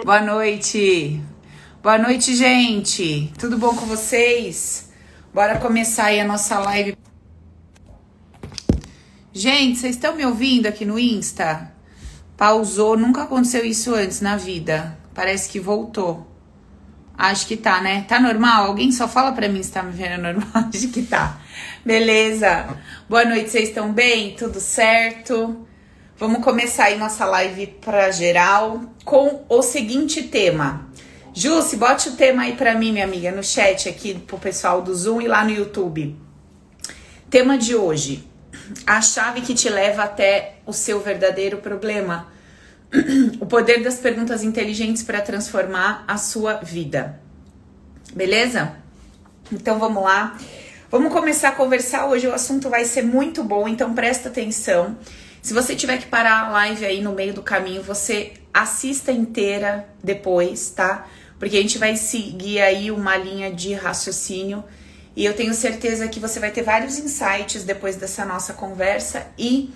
Boa noite. Boa noite, gente. Tudo bom com vocês? Bora começar aí a nossa live. Gente, vocês estão me ouvindo aqui no Insta? Pausou, nunca aconteceu isso antes na vida. Parece que voltou. Acho que tá, né? Tá normal? Alguém só fala pra mim se tá me vendo normal. Acho que tá. Beleza. Boa noite, vocês estão bem? Tudo certo? Vamos começar aí nossa live pra geral com o seguinte tema. Jussi, bote o tema aí pra mim, minha amiga, no chat aqui pro pessoal do Zoom e lá no YouTube. Tema de hoje: a chave que te leva até o seu verdadeiro problema o poder das perguntas inteligentes para transformar a sua vida. Beleza? Então vamos lá. Vamos começar a conversar hoje. O assunto vai ser muito bom, então presta atenção. Se você tiver que parar a live aí no meio do caminho, você assista inteira depois, tá? Porque a gente vai seguir aí uma linha de raciocínio e eu tenho certeza que você vai ter vários insights depois dessa nossa conversa e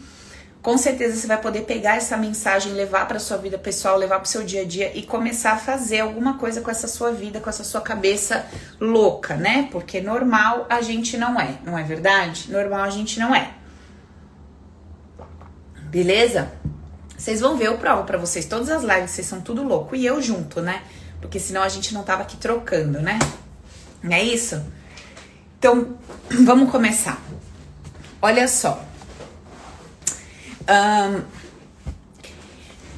com certeza você vai poder pegar essa mensagem, levar para sua vida pessoal, levar para o seu dia a dia e começar a fazer alguma coisa com essa sua vida, com essa sua cabeça louca, né? Porque normal a gente não é, não é verdade? Normal a gente não é. Beleza? Vocês vão ver, eu provo para vocês todas as lives, vocês são tudo louco e eu junto, né? Porque senão a gente não tava aqui trocando, né? Não é isso? Então, vamos começar. Olha só. Um,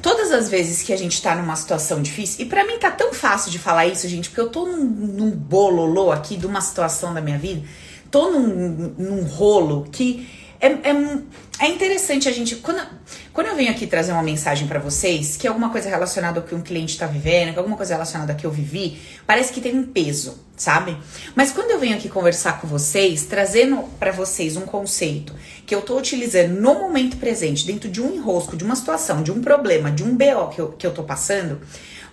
todas as vezes que a gente tá numa situação difícil, e para mim tá tão fácil de falar isso, gente, porque eu tô num, num bololô aqui de uma situação da minha vida, tô num, num rolo que é, é, é interessante a gente. Quando, quando eu venho aqui trazer uma mensagem para vocês, que é alguma coisa relacionada ao que um cliente tá vivendo, que é alguma coisa relacionada ao que eu vivi, parece que tem um peso, sabe? Mas quando eu venho aqui conversar com vocês, trazendo para vocês um conceito que eu tô utilizando no momento presente, dentro de um enrosco, de uma situação, de um problema, de um BO que eu, que eu tô passando,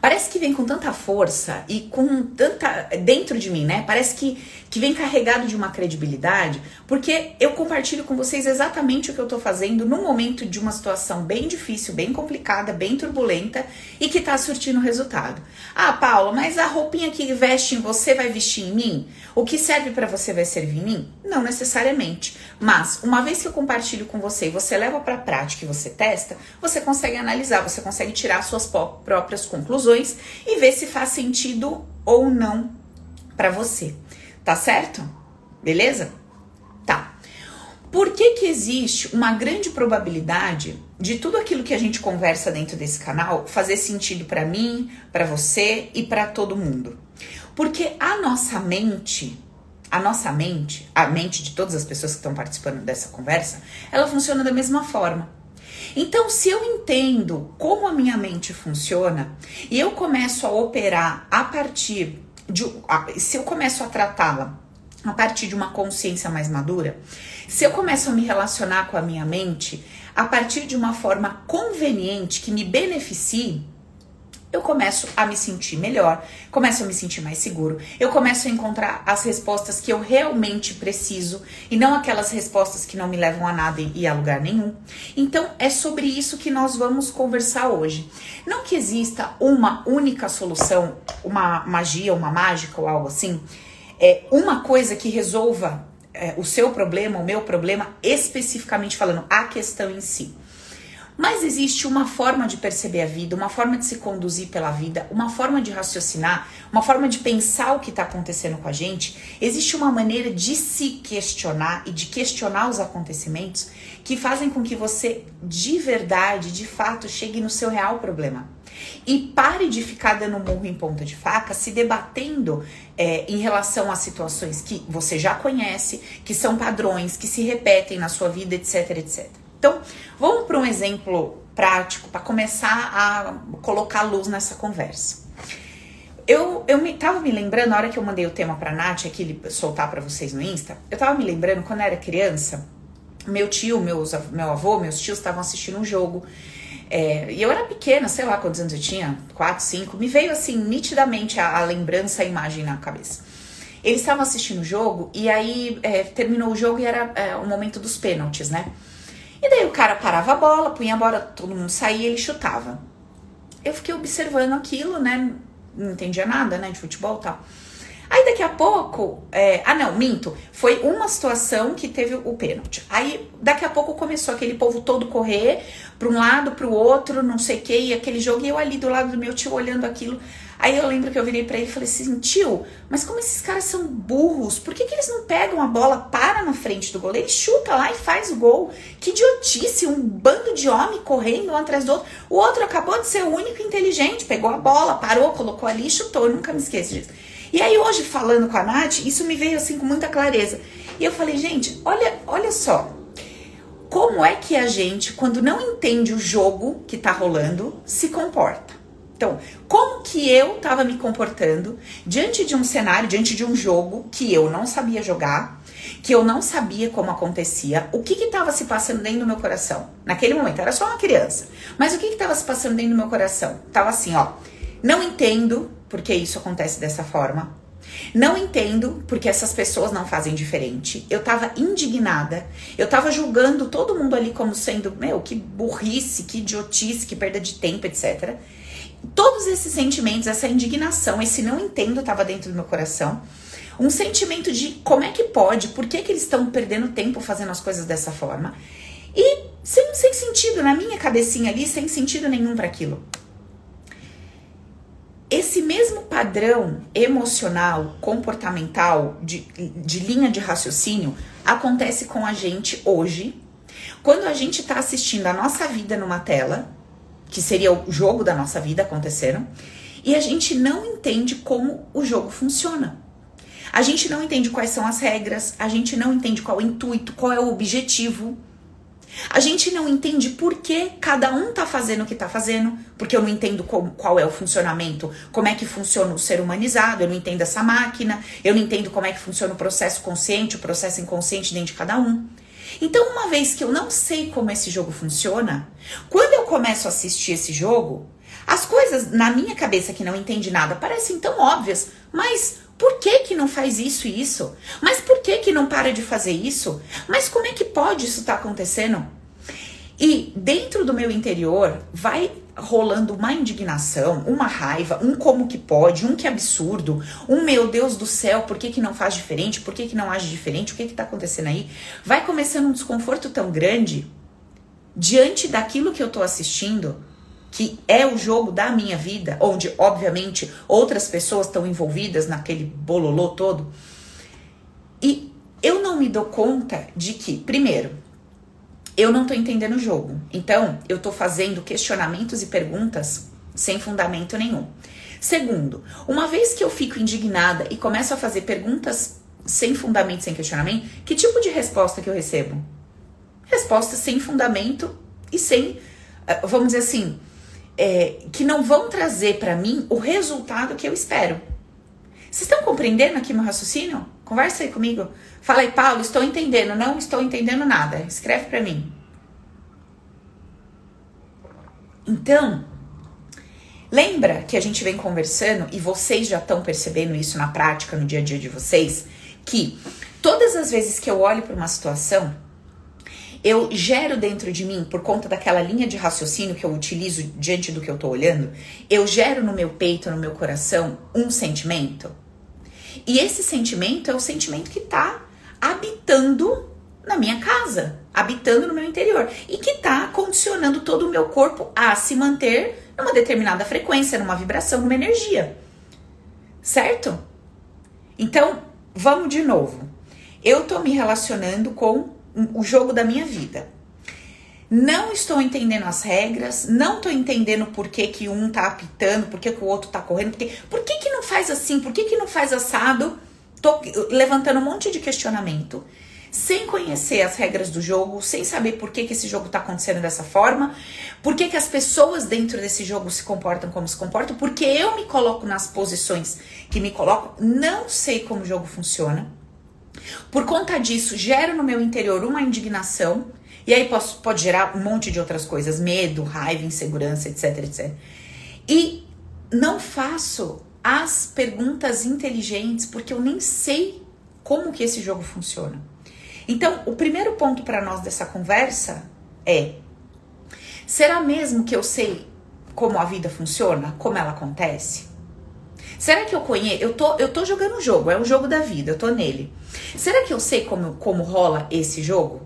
parece que vem com tanta força e com tanta. dentro de mim, né? Parece que, que vem carregado de uma credibilidade, porque eu compartilho com vocês exatamente o que eu tô fazendo no momento de uma situação bem difícil, bem complicada, bem turbulenta e que tá surtindo resultado. Ah, Paula, mas a roupinha que veste em você vai vestir em mim? O que serve para você vai servir em mim? Não necessariamente. Mas, uma vez que eu compartilho com você e você leva para prática e você testa, você consegue analisar, você consegue tirar suas próprias conclusões conclusões e ver se faz sentido ou não para você. Tá certo? Beleza? Tá. Por que que existe uma grande probabilidade de tudo aquilo que a gente conversa dentro desse canal fazer sentido para mim, para você e para todo mundo? Porque a nossa mente, a nossa mente, a mente de todas as pessoas que estão participando dessa conversa, ela funciona da mesma forma. Então, se eu entendo como a minha mente funciona e eu começo a operar a partir de. Se eu começo a tratá-la a partir de uma consciência mais madura, se eu começo a me relacionar com a minha mente a partir de uma forma conveniente que me beneficie, eu começo a me sentir melhor, começo a me sentir mais seguro, eu começo a encontrar as respostas que eu realmente preciso e não aquelas respostas que não me levam a nada e a lugar nenhum. Então é sobre isso que nós vamos conversar hoje. Não que exista uma única solução, uma magia, uma mágica ou algo assim, é uma coisa que resolva é, o seu problema, o meu problema, especificamente falando, a questão em si. Mas existe uma forma de perceber a vida, uma forma de se conduzir pela vida, uma forma de raciocinar, uma forma de pensar o que está acontecendo com a gente. Existe uma maneira de se questionar e de questionar os acontecimentos que fazem com que você, de verdade, de fato, chegue no seu real problema. E pare de ficar dando murro em ponta de faca, se debatendo é, em relação a situações que você já conhece, que são padrões, que se repetem na sua vida, etc, etc. Então, vamos para um exemplo prático para começar a colocar luz nessa conversa. Eu, eu me, tava me lembrando, na hora que eu mandei o tema pra Nath aqui soltar para vocês no Insta, eu tava me lembrando quando eu era criança, meu tio, meus, meu avô, meus tios estavam assistindo um jogo. É, e eu era pequena, sei lá quantos anos eu tinha, 4, 5, me veio assim nitidamente a, a lembrança, a imagem na cabeça. Eles estavam assistindo o jogo e aí é, terminou o jogo e era é, o momento dos pênaltis, né? E daí o cara parava a bola, punha a bola, todo mundo saía e ele chutava. eu fiquei observando aquilo, né? Não entendia nada, né, de futebol e tal. Aí daqui a pouco, é, ah não, minto, foi uma situação que teve o pênalti. Aí daqui a pouco começou aquele povo todo correr para um lado, para o outro, não sei o que, e aquele jogo, e eu ali do lado do meu tio olhando aquilo. Aí eu lembro que eu virei para ele e falei assim: tio, mas como esses caras são burros, por que, que eles não pegam a bola, para na frente do goleiro, ele chuta lá e faz o gol? Que idiotice, um bando de homem correndo um atrás do outro. O outro acabou de ser o único inteligente, pegou a bola, parou, colocou ali e chutou. Nunca me esqueço disso. E aí hoje, falando com a Nath, isso me veio assim com muita clareza. E eu falei, gente, olha, olha só. Como é que a gente, quando não entende o jogo que tá rolando, se comporta? Então, como que eu estava me comportando diante de um cenário, diante de um jogo que eu não sabia jogar, que eu não sabia como acontecia, o que estava se passando dentro do meu coração? Naquele momento, era só uma criança, mas o que estava se passando dentro do meu coração? Tava assim, ó, não entendo porque isso acontece dessa forma. Não entendo porque essas pessoas não fazem diferente. Eu tava indignada. Eu tava julgando todo mundo ali como sendo, meu, que burrice, que idiotice, que perda de tempo, etc. Todos esses sentimentos, essa indignação, esse não entendo estava dentro do meu coração. Um sentimento de como é que pode, por que, que eles estão perdendo tempo fazendo as coisas dessa forma. E sem, sem sentido, na minha cabecinha ali, sem sentido nenhum para aquilo. Esse mesmo padrão emocional, comportamental, de, de linha de raciocínio, acontece com a gente hoje, quando a gente está assistindo a nossa vida numa tela que seria o jogo da nossa vida aconteceram, e a gente não entende como o jogo funciona. A gente não entende quais são as regras, a gente não entende qual é o intuito, qual é o objetivo. A gente não entende por que cada um tá fazendo o que tá fazendo, porque eu não entendo como, qual é o funcionamento, como é que funciona o ser humanizado, eu não entendo essa máquina, eu não entendo como é que funciona o processo consciente, o processo inconsciente dentro de cada um. Então, uma vez que eu não sei como esse jogo funciona, quando eu começo a assistir esse jogo, as coisas na minha cabeça que não entende nada parecem tão óbvias, mas por que que não faz isso e isso? Mas por que que não para de fazer isso? Mas como é que pode isso estar tá acontecendo? E dentro do meu interior vai rolando uma indignação, uma raiva, um como que pode, um que absurdo, um meu Deus do céu, por que, que não faz diferente, por que, que não age diferente, o que que tá acontecendo aí? Vai começando um desconforto tão grande diante daquilo que eu tô assistindo, que é o jogo da minha vida, onde obviamente outras pessoas estão envolvidas naquele bololô todo. E eu não me dou conta de que, primeiro, eu não tô entendendo o jogo. Então, eu tô fazendo questionamentos e perguntas sem fundamento nenhum. Segundo, uma vez que eu fico indignada e começo a fazer perguntas sem fundamento, sem questionamento, que tipo de resposta que eu recebo? Respostas sem fundamento e sem, eh, vamos dizer assim, é, que não vão trazer para mim o resultado que eu espero. Vocês estão compreendendo aqui meu raciocínio? Conversa aí comigo. Fala aí, Paulo, estou entendendo. Não estou entendendo nada. Escreve para mim. Então, lembra que a gente vem conversando e vocês já estão percebendo isso na prática, no dia a dia de vocês, que todas as vezes que eu olho para uma situação, eu gero dentro de mim, por conta daquela linha de raciocínio que eu utilizo diante do que eu estou olhando, eu gero no meu peito, no meu coração, um sentimento. E esse sentimento é o sentimento que está habitando na minha casa, habitando no meu interior e que está condicionando todo o meu corpo a se manter numa determinada frequência, numa vibração, numa energia. Certo? Então, vamos de novo. Eu estou me relacionando com o jogo da minha vida. Não estou entendendo as regras, não estou entendendo por que, que um tá apitando, por que, que o outro tá correndo, por que, por que, que não faz assim, por que, que não faz assado. Tô levantando um monte de questionamento, sem conhecer as regras do jogo, sem saber por que, que esse jogo tá acontecendo dessa forma, por que, que as pessoas dentro desse jogo se comportam como se comportam, porque eu me coloco nas posições que me coloco, não sei como o jogo funciona. Por conta disso, gero no meu interior uma indignação, e aí posso, pode gerar um monte de outras coisas, medo, raiva, insegurança, etc, etc. E não faço as perguntas inteligentes porque eu nem sei como que esse jogo funciona. Então, o primeiro ponto para nós dessa conversa é: será mesmo que eu sei como a vida funciona, como ela acontece? Será que eu conheço? Eu tô, eu tô jogando um jogo, é o jogo da vida, eu tô nele. Será que eu sei como, como rola esse jogo?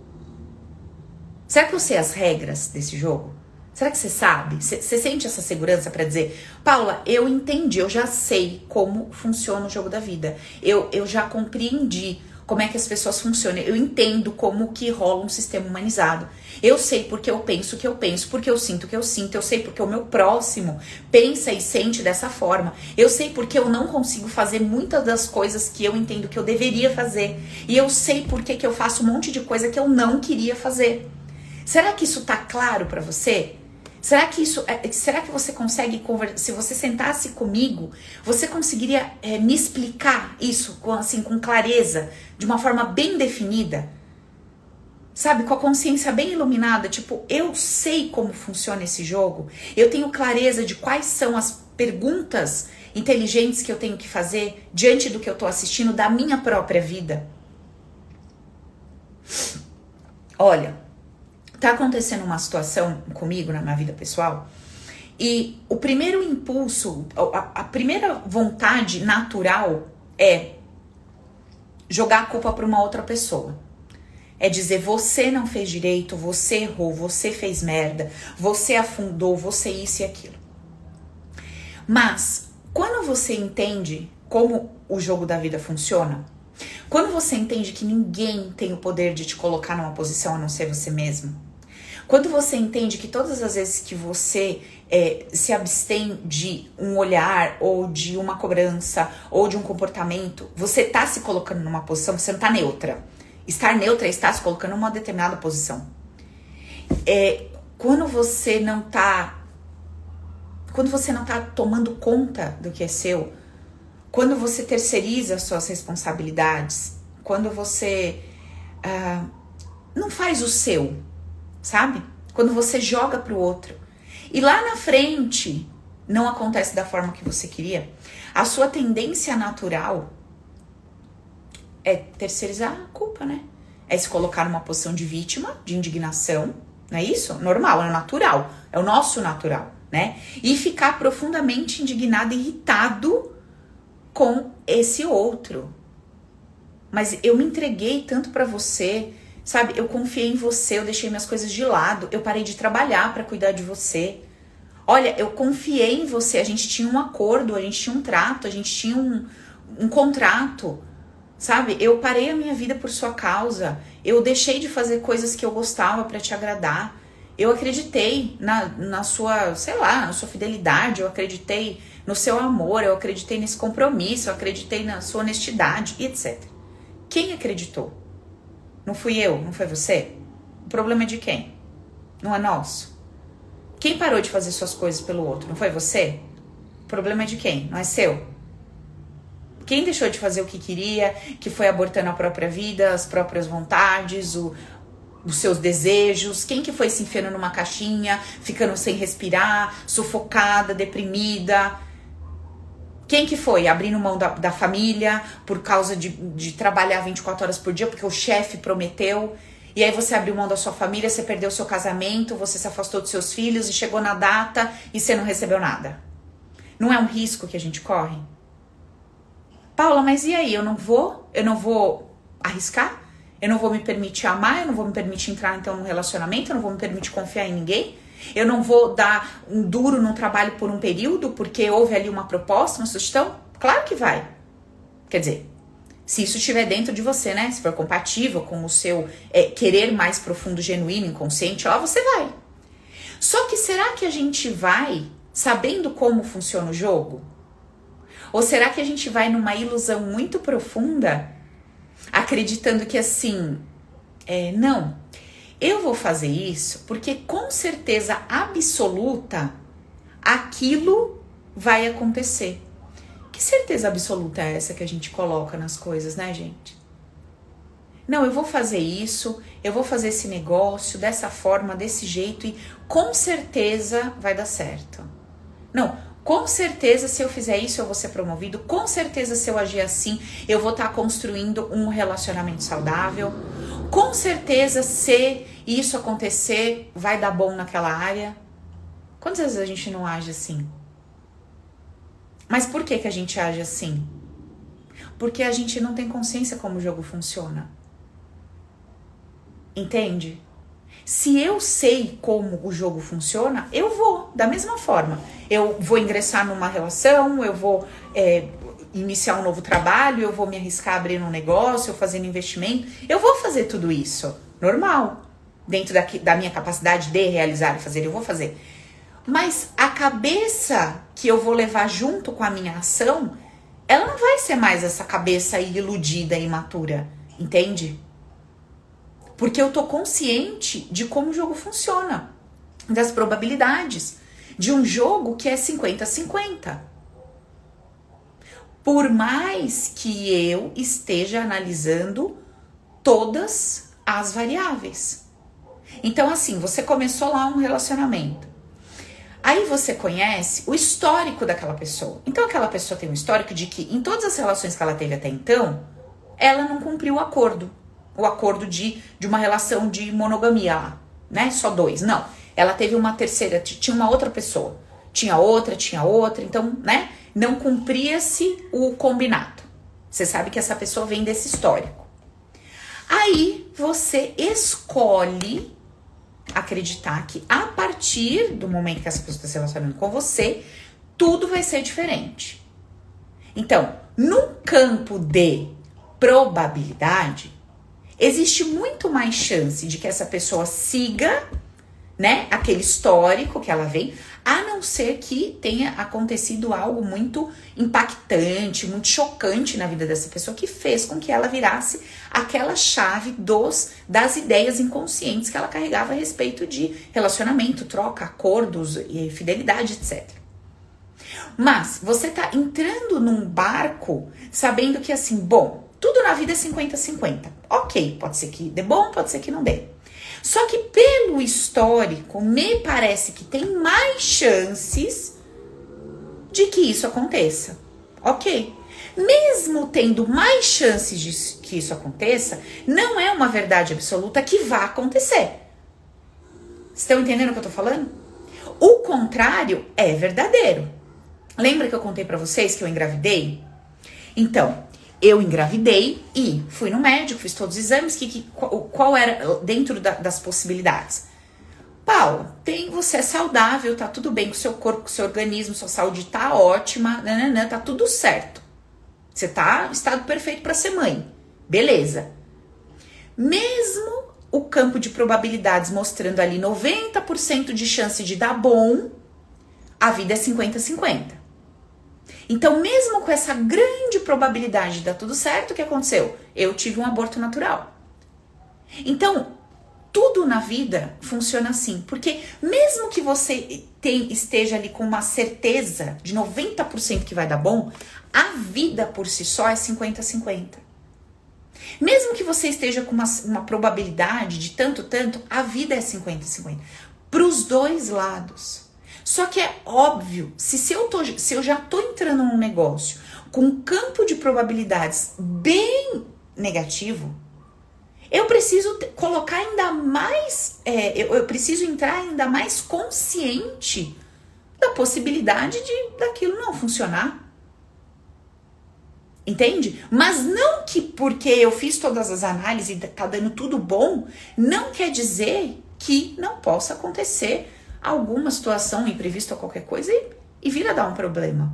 Será que eu sei as regras desse jogo? Será que você sabe? Você sente essa segurança para dizer, Paula, eu entendi, eu já sei como funciona o jogo da vida. Eu, eu já compreendi como é que as pessoas funcionam. Eu entendo como que rola um sistema humanizado. Eu sei porque eu penso o que eu penso, porque eu sinto o que eu sinto, eu sei porque o meu próximo pensa e sente dessa forma. Eu sei porque eu não consigo fazer muitas das coisas que eu entendo que eu deveria fazer. E eu sei porque que eu faço um monte de coisa que eu não queria fazer. Será que isso tá claro para você? Será que isso, é, será que você consegue conversar? Se você sentasse comigo, você conseguiria é, me explicar isso com assim com clareza, de uma forma bem definida, sabe, com a consciência bem iluminada, tipo eu sei como funciona esse jogo, eu tenho clareza de quais são as perguntas inteligentes que eu tenho que fazer diante do que eu tô assistindo da minha própria vida. Olha, tá acontecendo uma situação comigo na minha vida pessoal e o primeiro impulso, a, a primeira vontade natural é jogar a culpa para uma outra pessoa. É dizer você não fez direito, você errou, você fez merda, você afundou, você isso e aquilo. Mas quando você entende como o jogo da vida funciona, quando você entende que ninguém tem o poder de te colocar numa posição a não ser você mesmo, quando você entende que todas as vezes que você é, se abstém de um olhar ou de uma cobrança ou de um comportamento, você tá se colocando numa posição, você não tá neutra. Estar neutra é estar se colocando numa determinada posição. É, quando você não tá. Quando você não tá tomando conta do que é seu, quando você terceiriza as suas responsabilidades, quando você uh, não faz o seu, sabe? Quando você joga para o outro. E lá na frente não acontece da forma que você queria, a sua tendência natural é terceirizar a culpa, né? É se colocar numa posição de vítima, de indignação, não é isso? Normal, é natural, é o nosso natural, né? E ficar profundamente indignado, irritado com esse outro. Mas eu me entreguei tanto para você, Sabe, eu confiei em você, eu deixei minhas coisas de lado, eu parei de trabalhar para cuidar de você. Olha, eu confiei em você, a gente tinha um acordo, a gente tinha um trato, a gente tinha um, um contrato. Sabe, eu parei a minha vida por sua causa. Eu deixei de fazer coisas que eu gostava para te agradar. Eu acreditei na, na sua, sei lá, na sua fidelidade, eu acreditei no seu amor, eu acreditei nesse compromisso, eu acreditei na sua honestidade, etc. Quem acreditou? Não fui eu, não foi você? O problema é de quem? Não é nosso. Quem parou de fazer suas coisas pelo outro? Não foi você? O problema é de quem? Não é seu. Quem deixou de fazer o que queria, que foi abortando a própria vida, as próprias vontades, o, os seus desejos, quem que foi se enfiando numa caixinha, ficando sem respirar, sufocada, deprimida, quem que foi abrindo mão da, da família por causa de, de trabalhar 24 horas por dia, porque o chefe prometeu? E aí você abriu mão da sua família, você perdeu seu casamento, você se afastou dos seus filhos e chegou na data e você não recebeu nada. Não é um risco que a gente corre? Paula, mas e aí? Eu não vou? Eu não vou arriscar? Eu não vou me permitir amar? Eu não vou me permitir entrar então num relacionamento? Eu não vou me permitir confiar em ninguém? Eu não vou dar um duro num trabalho por um período porque houve ali uma proposta, uma sugestão? Claro que vai. Quer dizer, se isso estiver dentro de você, né? Se for compatível com o seu é, querer mais profundo, genuíno, inconsciente, lá você vai. Só que será que a gente vai sabendo como funciona o jogo? Ou será que a gente vai numa ilusão muito profunda, acreditando que assim, é, não, eu vou fazer isso porque com certeza absoluta aquilo vai acontecer. Que certeza absoluta é essa que a gente coloca nas coisas, né, gente? Não, eu vou fazer isso, eu vou fazer esse negócio dessa forma, desse jeito e com certeza vai dar certo. Não, com certeza se eu fizer isso eu vou ser promovido, com certeza se eu agir assim eu vou estar tá construindo um relacionamento saudável, com certeza se isso acontecer vai dar bom naquela área. Quantas vezes a gente não age assim? Mas por que, que a gente age assim? Porque a gente não tem consciência como o jogo funciona. Entende? Se eu sei como o jogo funciona, eu vou da mesma forma. Eu vou ingressar numa relação, eu vou é, iniciar um novo trabalho, eu vou me arriscar a abrir um negócio, eu fazer um investimento. Eu vou fazer tudo isso, normal. Dentro da, da minha capacidade de realizar e fazer, eu vou fazer. Mas a cabeça que eu vou levar junto com a minha ação, ela não vai ser mais essa cabeça iludida e imatura, entende? Porque eu tô consciente de como o jogo funciona, das probabilidades de um jogo que é 50-50. Por mais que eu esteja analisando todas as variáveis. Então, assim, você começou lá um relacionamento. Aí você conhece o histórico daquela pessoa. Então, aquela pessoa tem um histórico de que em todas as relações que ela teve até então, ela não cumpriu o acordo. O acordo de, de uma relação de monogamia lá, né? Só dois. Não ela teve uma terceira, tinha uma outra pessoa. Tinha outra, tinha outra, então, né? Não cumpria-se o combinado. Você sabe que essa pessoa vem desse histórico. Aí você escolhe acreditar que a partir do momento que essa pessoa está se relacionando com você, tudo vai ser diferente. Então, num campo de probabilidade, existe muito mais chance de que essa pessoa siga né, aquele histórico que ela vem, a não ser que tenha acontecido algo muito impactante, muito chocante na vida dessa pessoa que fez com que ela virasse aquela chave dos das ideias inconscientes que ela carregava a respeito de relacionamento, troca, acordos e fidelidade, etc. Mas você tá entrando num barco sabendo que assim, bom, tudo na vida é 50-50. OK, pode ser que dê bom, pode ser que não dê. Só que pelo histórico, me parece que tem mais chances de que isso aconteça. Ok. Mesmo tendo mais chances de que isso aconteça, não é uma verdade absoluta que vá acontecer. Estão entendendo o que eu tô falando? O contrário é verdadeiro. Lembra que eu contei para vocês que eu engravidei? Então, eu engravidei e fui no médico, fiz todos os exames, que, que qual, qual era dentro da, das possibilidades. Paula, tem, você é saudável, tá tudo bem com o seu corpo, com o seu organismo, sua saúde tá ótima, nananã, tá tudo certo. Você tá estado perfeito para ser mãe. Beleza. Mesmo o campo de probabilidades mostrando ali 90% de chance de dar bom, a vida é 50-50. Então, mesmo com essa grande probabilidade de dar tudo certo, o que aconteceu? Eu tive um aborto natural. Então, tudo na vida funciona assim, porque mesmo que você tem, esteja ali com uma certeza de 90% que vai dar bom, a vida por si só é 50-50. Mesmo que você esteja com uma, uma probabilidade de tanto, tanto, a vida é 50-50. Para os dois lados. Só que é óbvio, se, se, eu, tô, se eu já tô entrando num negócio com um campo de probabilidades bem negativo, eu preciso colocar ainda mais, é, eu, eu, preciso entrar ainda mais consciente da possibilidade de daquilo não funcionar. Entende? Mas não que porque eu fiz todas as análises e tá dando tudo bom, não quer dizer que não possa acontecer alguma situação imprevista ou qualquer coisa e, e vir a dar um problema.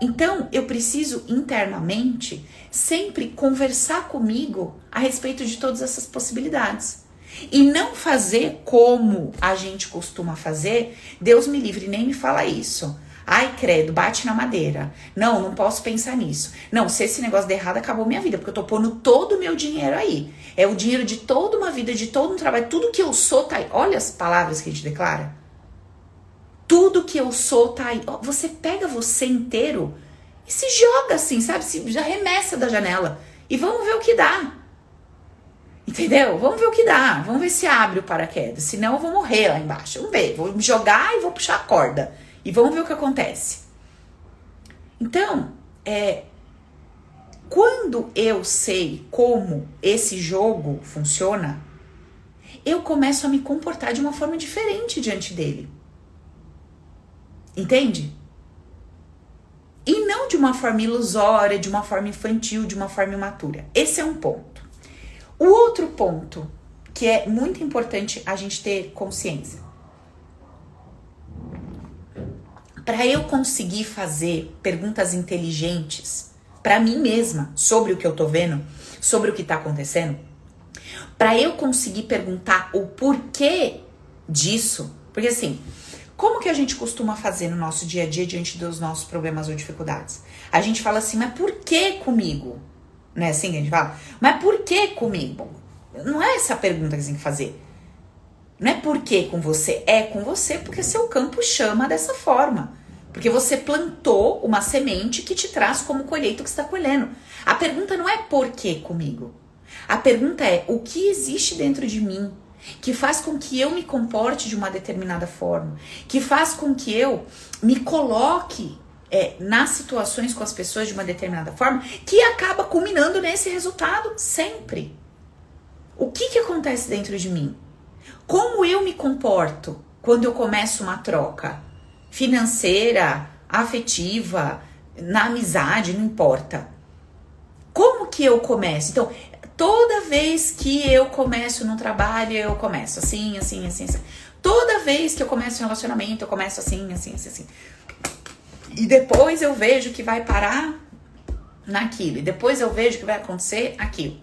Então, eu preciso internamente sempre conversar comigo a respeito de todas essas possibilidades. E não fazer como a gente costuma fazer, Deus me livre, nem me fala isso. Ai, credo, bate na madeira. Não, não posso pensar nisso. Não, se esse negócio der errado, acabou minha vida, porque eu tô pondo todo o meu dinheiro aí. É o dinheiro de toda uma vida, de todo um trabalho. Tudo que eu sou tá aí. Olha as palavras que a gente declara. Tudo que eu sou tá aí. Você pega você inteiro e se joga assim, sabe? Se já remessa da janela. E vamos ver o que dá. Entendeu? Vamos ver o que dá. Vamos ver se abre o paraquedas. Senão eu vou morrer lá embaixo. Vamos ver. Vou me jogar e vou puxar a corda. E vamos ver o que acontece. Então, é, quando eu sei como esse jogo funciona, eu começo a me comportar de uma forma diferente diante dele. Entende? E não de uma forma ilusória, de uma forma infantil, de uma forma imatura. Esse é um ponto. O outro ponto que é muito importante a gente ter consciência. Para eu conseguir fazer perguntas inteligentes para mim mesma sobre o que eu tô vendo, sobre o que tá acontecendo, para eu conseguir perguntar o porquê disso, porque assim, como que a gente costuma fazer no nosso dia a dia diante dos nossos problemas ou dificuldades? A gente fala assim, mas por que comigo? Não é assim que a gente fala? Mas por que comigo? Não é essa a pergunta que você tem que fazer. Não é por que com você, é com você porque seu campo chama dessa forma. Porque você plantou uma semente que te traz como colheita o que está colhendo. A pergunta não é por que comigo. A pergunta é o que existe dentro de mim que faz com que eu me comporte de uma determinada forma, que faz com que eu me coloque é, nas situações com as pessoas de uma determinada forma, que acaba culminando nesse resultado sempre. O que, que acontece dentro de mim? Como eu me comporto quando eu começo uma troca financeira, afetiva, na amizade, não importa. Como que eu começo? Então, Toda vez que eu começo num trabalho, eu começo assim, assim, assim, assim. Toda vez que eu começo um relacionamento, eu começo assim, assim, assim, assim. E depois eu vejo que vai parar naquilo. E depois eu vejo que vai acontecer aquilo.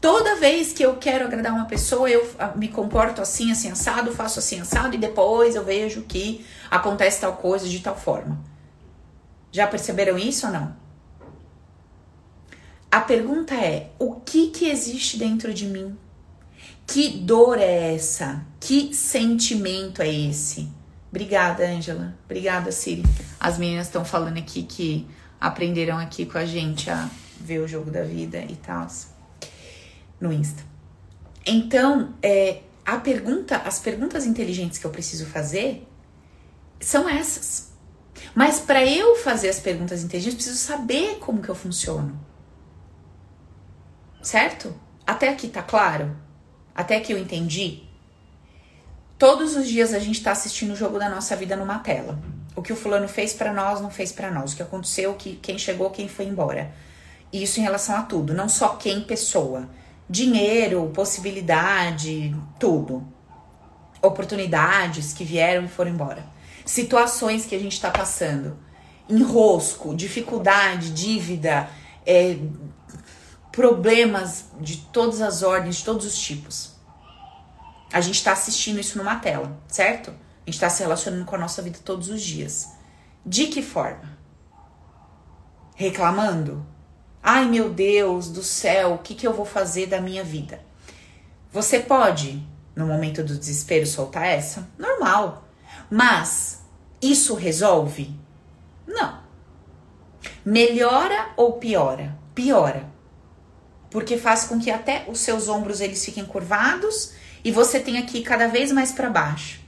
Toda vez que eu quero agradar uma pessoa, eu ah, me comporto assim, assim, assado, faço assim, assado, e depois eu vejo que acontece tal coisa de tal forma. Já perceberam isso ou não? A pergunta é: o que que existe dentro de mim? Que dor é essa? Que sentimento é esse? Obrigada, Angela. Obrigada, Siri. As meninas estão falando aqui que aprenderam aqui com a gente a ver o jogo da vida e tal no Insta. Então, é, a pergunta, as perguntas inteligentes que eu preciso fazer são essas. Mas para eu fazer as perguntas inteligentes, eu preciso saber como que eu funciono. Certo? Até aqui tá claro? Até aqui eu entendi? Todos os dias a gente tá assistindo o jogo da nossa vida numa tela. O que o fulano fez para nós, não fez para nós. O que aconteceu, que quem chegou, quem foi embora. Isso em relação a tudo, não só quem pessoa. Dinheiro, possibilidade, tudo. Oportunidades que vieram e foram embora. Situações que a gente tá passando. Enrosco, dificuldade, dívida, é, problemas de todas as ordens, de todos os tipos. A gente está assistindo isso numa tela, certo? A gente está se relacionando com a nossa vida todos os dias. De que forma? Reclamando? Ai meu Deus do céu, o que, que eu vou fazer da minha vida? Você pode, no momento do desespero, soltar essa? Normal. Mas isso resolve? Não. Melhora ou piora? Piora porque faz com que até os seus ombros eles fiquem curvados e você tenha que ir cada vez mais para baixo.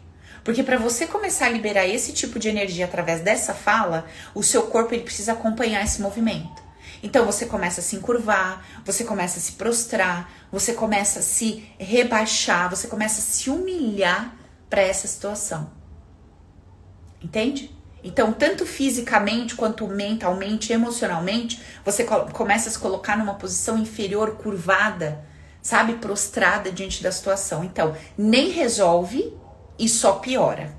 Porque para você começar a liberar esse tipo de energia através dessa fala, o seu corpo ele precisa acompanhar esse movimento. Então você começa a se encurvar, você começa a se prostrar, você começa a se rebaixar, você começa a se humilhar para essa situação. Entende? Então, tanto fisicamente quanto mentalmente, emocionalmente, você começa a se colocar numa posição inferior, curvada, sabe, prostrada diante da situação. Então, nem resolve e só piora.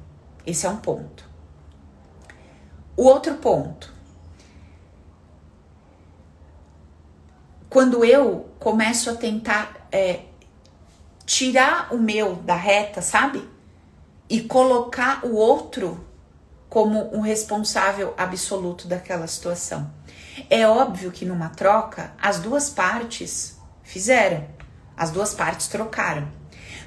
Esse é um ponto. O outro ponto. Quando eu começo a tentar é, tirar o meu da reta, sabe? E colocar o outro como um responsável absoluto daquela situação. É óbvio que numa troca, as duas partes fizeram, as duas partes trocaram.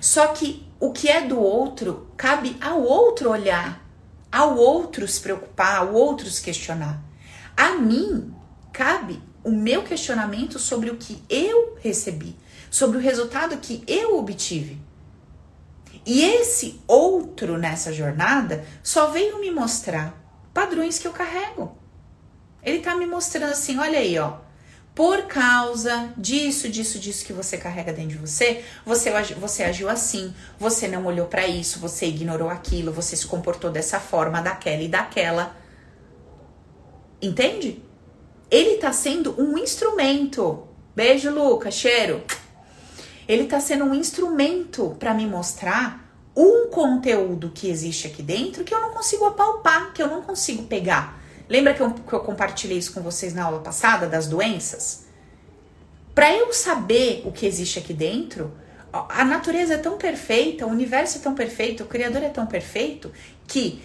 Só que o que é do outro cabe ao outro olhar, ao outro se preocupar, ao outro se questionar. A mim cabe o meu questionamento sobre o que eu recebi, sobre o resultado que eu obtive. E esse outro nessa jornada só veio me mostrar padrões que eu carrego. Ele tá me mostrando assim, olha aí, ó. por causa disso, disso, disso que você carrega dentro de você, você, você agiu assim, você não olhou para isso, você ignorou aquilo, você se comportou dessa forma, daquela e daquela. Entende? Ele tá sendo um instrumento. Beijo, Luca, cheiro. Ele tá sendo um instrumento para me mostrar um conteúdo que existe aqui dentro que eu não consigo apalpar, que eu não consigo pegar. Lembra que eu, que eu compartilhei isso com vocês na aula passada das doenças? Para eu saber o que existe aqui dentro, a natureza é tão perfeita, o universo é tão perfeito, o Criador é tão perfeito que,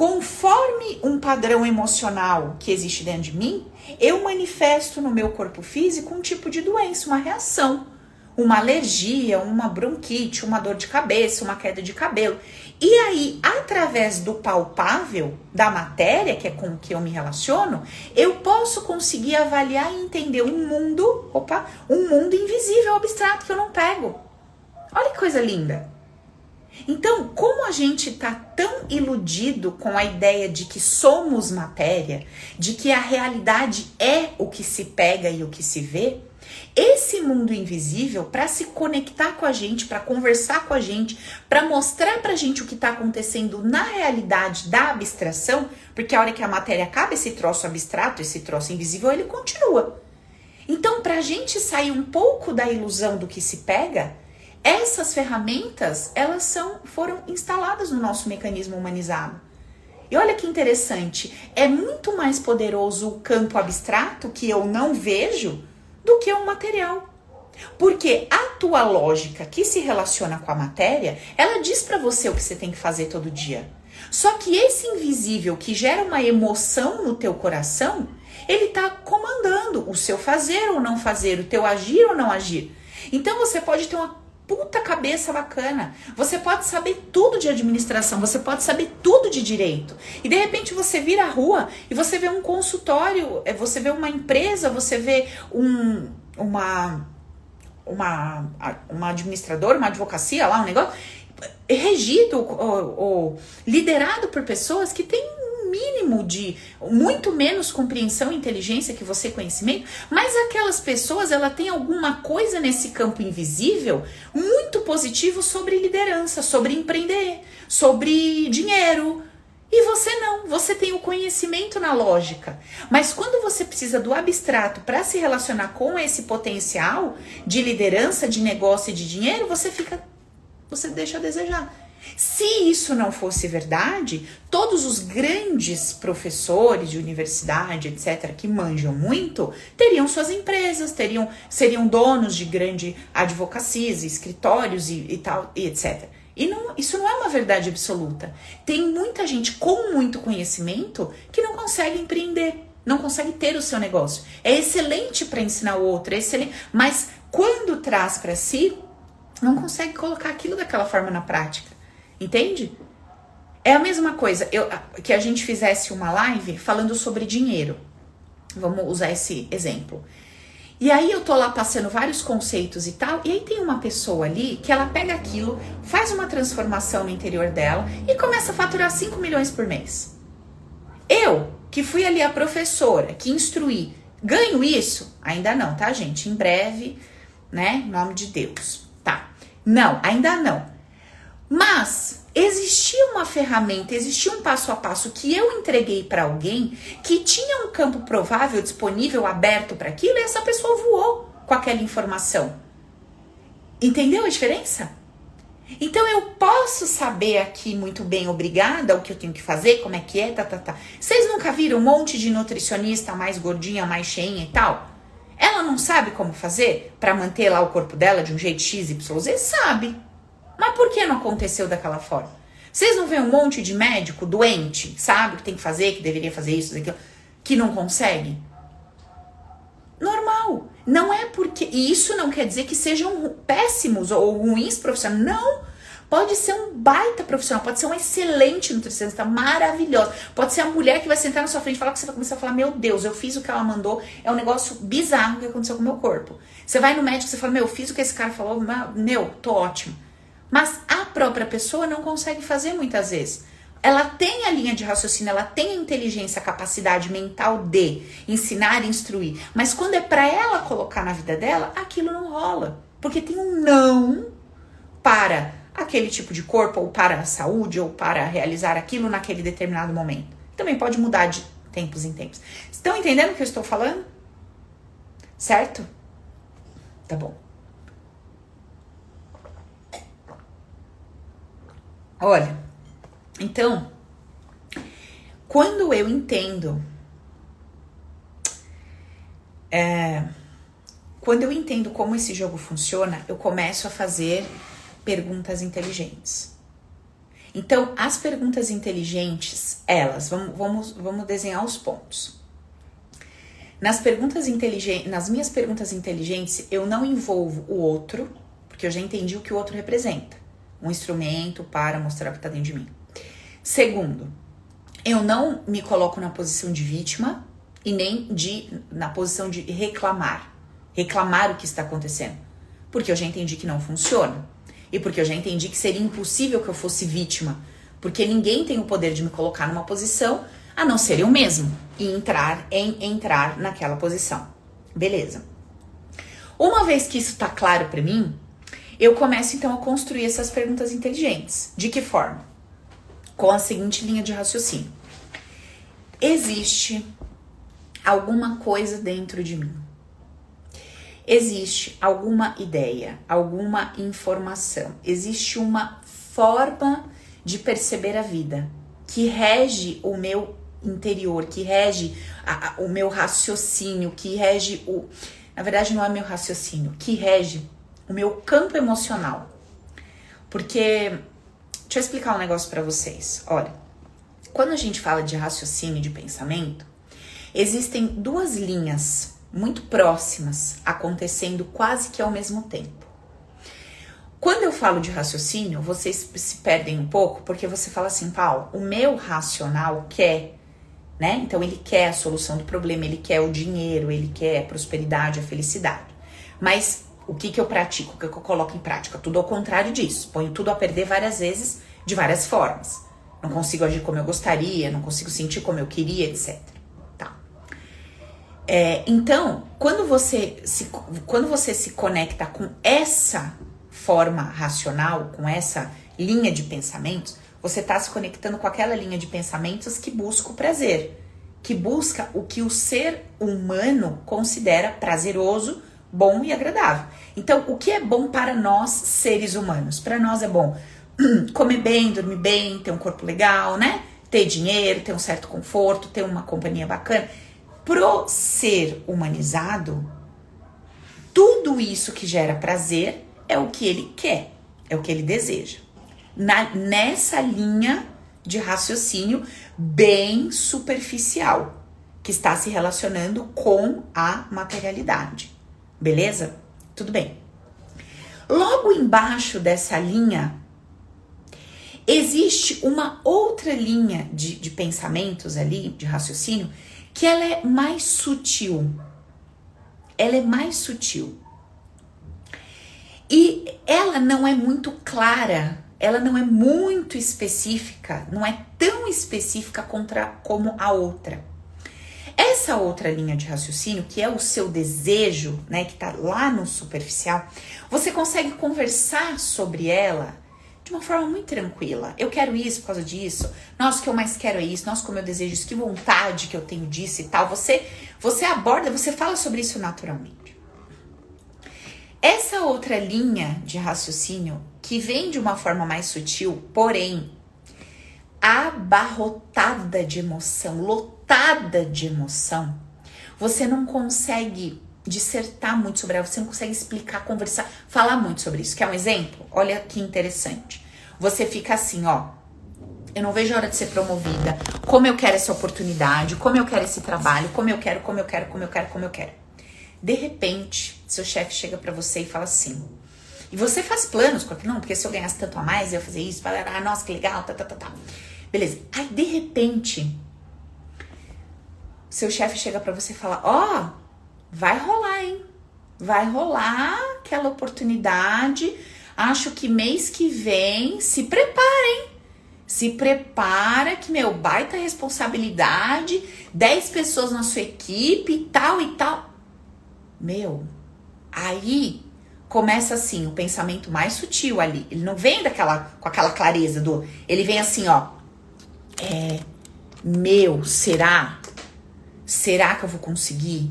conforme um padrão emocional que existe dentro de mim, eu manifesto no meu corpo físico um tipo de doença, uma reação uma alergia, uma bronquite, uma dor de cabeça, uma queda de cabelo. E aí, através do palpável, da matéria, que é com que eu me relaciono, eu posso conseguir avaliar e entender um mundo, opa, um mundo invisível, abstrato, que eu não pego. Olha que coisa linda. Então, como a gente tá tão iludido com a ideia de que somos matéria, de que a realidade é o que se pega e o que se vê, esse mundo invisível, para se conectar com a gente, para conversar com a gente, para mostrar para a gente o que está acontecendo na realidade da abstração, porque a hora que a matéria acaba, esse troço abstrato, esse troço invisível, ele continua. Então, para a gente sair um pouco da ilusão do que se pega, essas ferramentas elas são foram instaladas no nosso mecanismo humanizado. E olha que interessante, é muito mais poderoso o campo abstrato que eu não vejo do que o material. Porque a tua lógica que se relaciona com a matéria, ela diz para você o que você tem que fazer todo dia. Só que esse invisível que gera uma emoção no teu coração, ele tá comandando o seu fazer ou não fazer, o teu agir ou não agir. Então você pode ter uma puta cabeça bacana. Você pode saber tudo de administração, você pode saber tudo de direito. E de repente você vira a rua e você vê um consultório, é, você vê uma empresa, você vê um, uma, uma, uma administradora, uma advocacia lá, um negócio regido ou, ou liderado por pessoas que têm mínimo de muito menos compreensão inteligência que você conhecimento, mas aquelas pessoas ela tem alguma coisa nesse campo invisível muito positivo sobre liderança, sobre empreender, sobre dinheiro. E você não, você tem o conhecimento na lógica. Mas quando você precisa do abstrato para se relacionar com esse potencial de liderança, de negócio e de dinheiro, você fica você deixa a desejar. Se isso não fosse verdade, todos os grandes professores de universidade, etc., que manjam muito, teriam suas empresas, teriam, seriam donos de grande advocacias, escritórios e, e tal, e etc. E não, isso não é uma verdade absoluta. Tem muita gente com muito conhecimento que não consegue empreender, não consegue ter o seu negócio. É excelente para ensinar o outro, é excelente, mas quando traz para si, não consegue colocar aquilo daquela forma na prática. Entende? É a mesma coisa eu, que a gente fizesse uma live falando sobre dinheiro. Vamos usar esse exemplo. E aí eu tô lá passando vários conceitos e tal, e aí tem uma pessoa ali que ela pega aquilo, faz uma transformação no interior dela e começa a faturar 5 milhões por mês. Eu, que fui ali a professora, que instruí, ganho isso? Ainda não, tá, gente? Em breve, né? Em nome de Deus. Tá. Não, ainda não. Mas existia uma ferramenta, existia um passo a passo que eu entreguei para alguém que tinha um campo provável disponível, aberto para aquilo, e essa pessoa voou com aquela informação. Entendeu a diferença? Então eu posso saber aqui muito bem, obrigada, o que eu tenho que fazer, como é que é, tá, tá, tá. Vocês nunca viram um monte de nutricionista mais gordinha, mais cheinha e tal? Ela não sabe como fazer para manter lá o corpo dela de um jeito X, Y, Z? Sabe. Mas por que não aconteceu daquela forma? Vocês não veem um monte de médico doente, sabe, que tem que fazer, que deveria fazer isso, aquilo, que não consegue? Normal. Não é porque. E isso não quer dizer que sejam péssimos ou ruins profissionais. Não. Pode ser um baita profissional, pode ser uma excelente nutricionista, maravilhosa. Pode ser a mulher que vai sentar na sua frente e falar que você vai começar a falar: Meu Deus, eu fiz o que ela mandou, é um negócio bizarro que aconteceu com o meu corpo. Você vai no médico e fala: Meu, eu fiz o que esse cara falou, meu, tô ótimo. Mas a própria pessoa não consegue fazer muitas vezes. ela tem a linha de raciocínio, ela tem a inteligência, a capacidade mental de ensinar e instruir. Mas quando é para ela colocar na vida dela, aquilo não rola. Porque tem um não para aquele tipo de corpo, ou para a saúde, ou para realizar aquilo naquele determinado momento. Também pode mudar de tempos em tempos. Estão entendendo o que eu estou falando? Certo? Tá bom. Olha, então, quando eu entendo, é, quando eu entendo como esse jogo funciona, eu começo a fazer perguntas inteligentes. Então, as perguntas inteligentes, elas, vamos, vamos, vamos desenhar os pontos. Nas perguntas inteligentes, nas minhas perguntas inteligentes, eu não envolvo o outro, porque eu já entendi o que o outro representa um instrumento para mostrar o que está dentro de mim. Segundo, eu não me coloco na posição de vítima e nem de na posição de reclamar, reclamar o que está acontecendo, porque eu já entendi que não funciona e porque eu já entendi que seria impossível que eu fosse vítima, porque ninguém tem o poder de me colocar numa posição a não ser eu mesmo e entrar em entrar naquela posição. Beleza. Uma vez que isso está claro para mim, eu começo então a construir essas perguntas inteligentes. De que forma? Com a seguinte linha de raciocínio: Existe alguma coisa dentro de mim? Existe alguma ideia, alguma informação, existe uma forma de perceber a vida que rege o meu interior, que rege a, a, o meu raciocínio, que rege o. Na verdade, não é meu raciocínio, que rege o meu campo emocional. Porque, deixa eu explicar um negócio para vocês. Olha, quando a gente fala de raciocínio de pensamento, existem duas linhas muito próximas acontecendo quase que ao mesmo tempo. Quando eu falo de raciocínio, vocês se perdem um pouco porque você fala assim, Paulo, o meu racional quer, né? Então ele quer a solução do problema, ele quer o dinheiro, ele quer a prosperidade, a felicidade. Mas o que, que eu pratico, o que, que eu coloco em prática. Tudo ao contrário disso. Ponho tudo a perder várias vezes, de várias formas. Não consigo agir como eu gostaria, não consigo sentir como eu queria, etc. Tá. É, então, quando você, se, quando você se conecta com essa forma racional, com essa linha de pensamentos, você está se conectando com aquela linha de pensamentos que busca o prazer, que busca o que o ser humano considera prazeroso bom e agradável. Então, o que é bom para nós, seres humanos? Para nós é bom comer bem, dormir bem, ter um corpo legal, né? Ter dinheiro, ter um certo conforto, ter uma companhia bacana. Pro ser humanizado, tudo isso que gera prazer é o que ele quer, é o que ele deseja. Na, nessa linha de raciocínio bem superficial, que está se relacionando com a materialidade. Beleza? Tudo bem. Logo embaixo dessa linha, existe uma outra linha de, de pensamentos ali, de raciocínio, que ela é mais sutil. Ela é mais sutil. E ela não é muito clara, ela não é muito específica, não é tão específica contra, como a outra. Essa outra linha de raciocínio, que é o seu desejo, né, que tá lá no superficial, você consegue conversar sobre ela de uma forma muito tranquila. Eu quero isso por causa disso. Nossa, o que eu mais quero é isso. Nossa, como eu desejo isso. Que vontade que eu tenho disso e tal. Você, você aborda, você fala sobre isso naturalmente. Essa outra linha de raciocínio, que vem de uma forma mais sutil, porém abarrotada de emoção, lotada de emoção, você não consegue dissertar muito sobre ela, você não consegue explicar, conversar, falar muito sobre isso. Quer um exemplo? Olha que interessante. Você fica assim, ó. Eu não vejo a hora de ser promovida. Como eu quero essa oportunidade, como eu quero esse trabalho, como eu quero, como eu quero, como eu quero, como eu quero. De repente, seu chefe chega para você e fala assim: e você faz planos aquilo, não, porque se eu ganhasse tanto a mais, eu ia fazer isso, ah, nossa, que legal, tá, tá, tá, tá. Beleza. Aí, de repente, seu chefe chega para você e fala: Ó, oh, vai rolar, hein? Vai rolar aquela oportunidade. Acho que mês que vem, se preparem. Se prepara que, meu, baita responsabilidade, 10 pessoas na sua equipe tal e tal. Meu, aí começa assim, o pensamento mais sutil ali. Ele não vem daquela com aquela clareza do, ele vem assim, ó. É meu, será? Será que eu vou conseguir?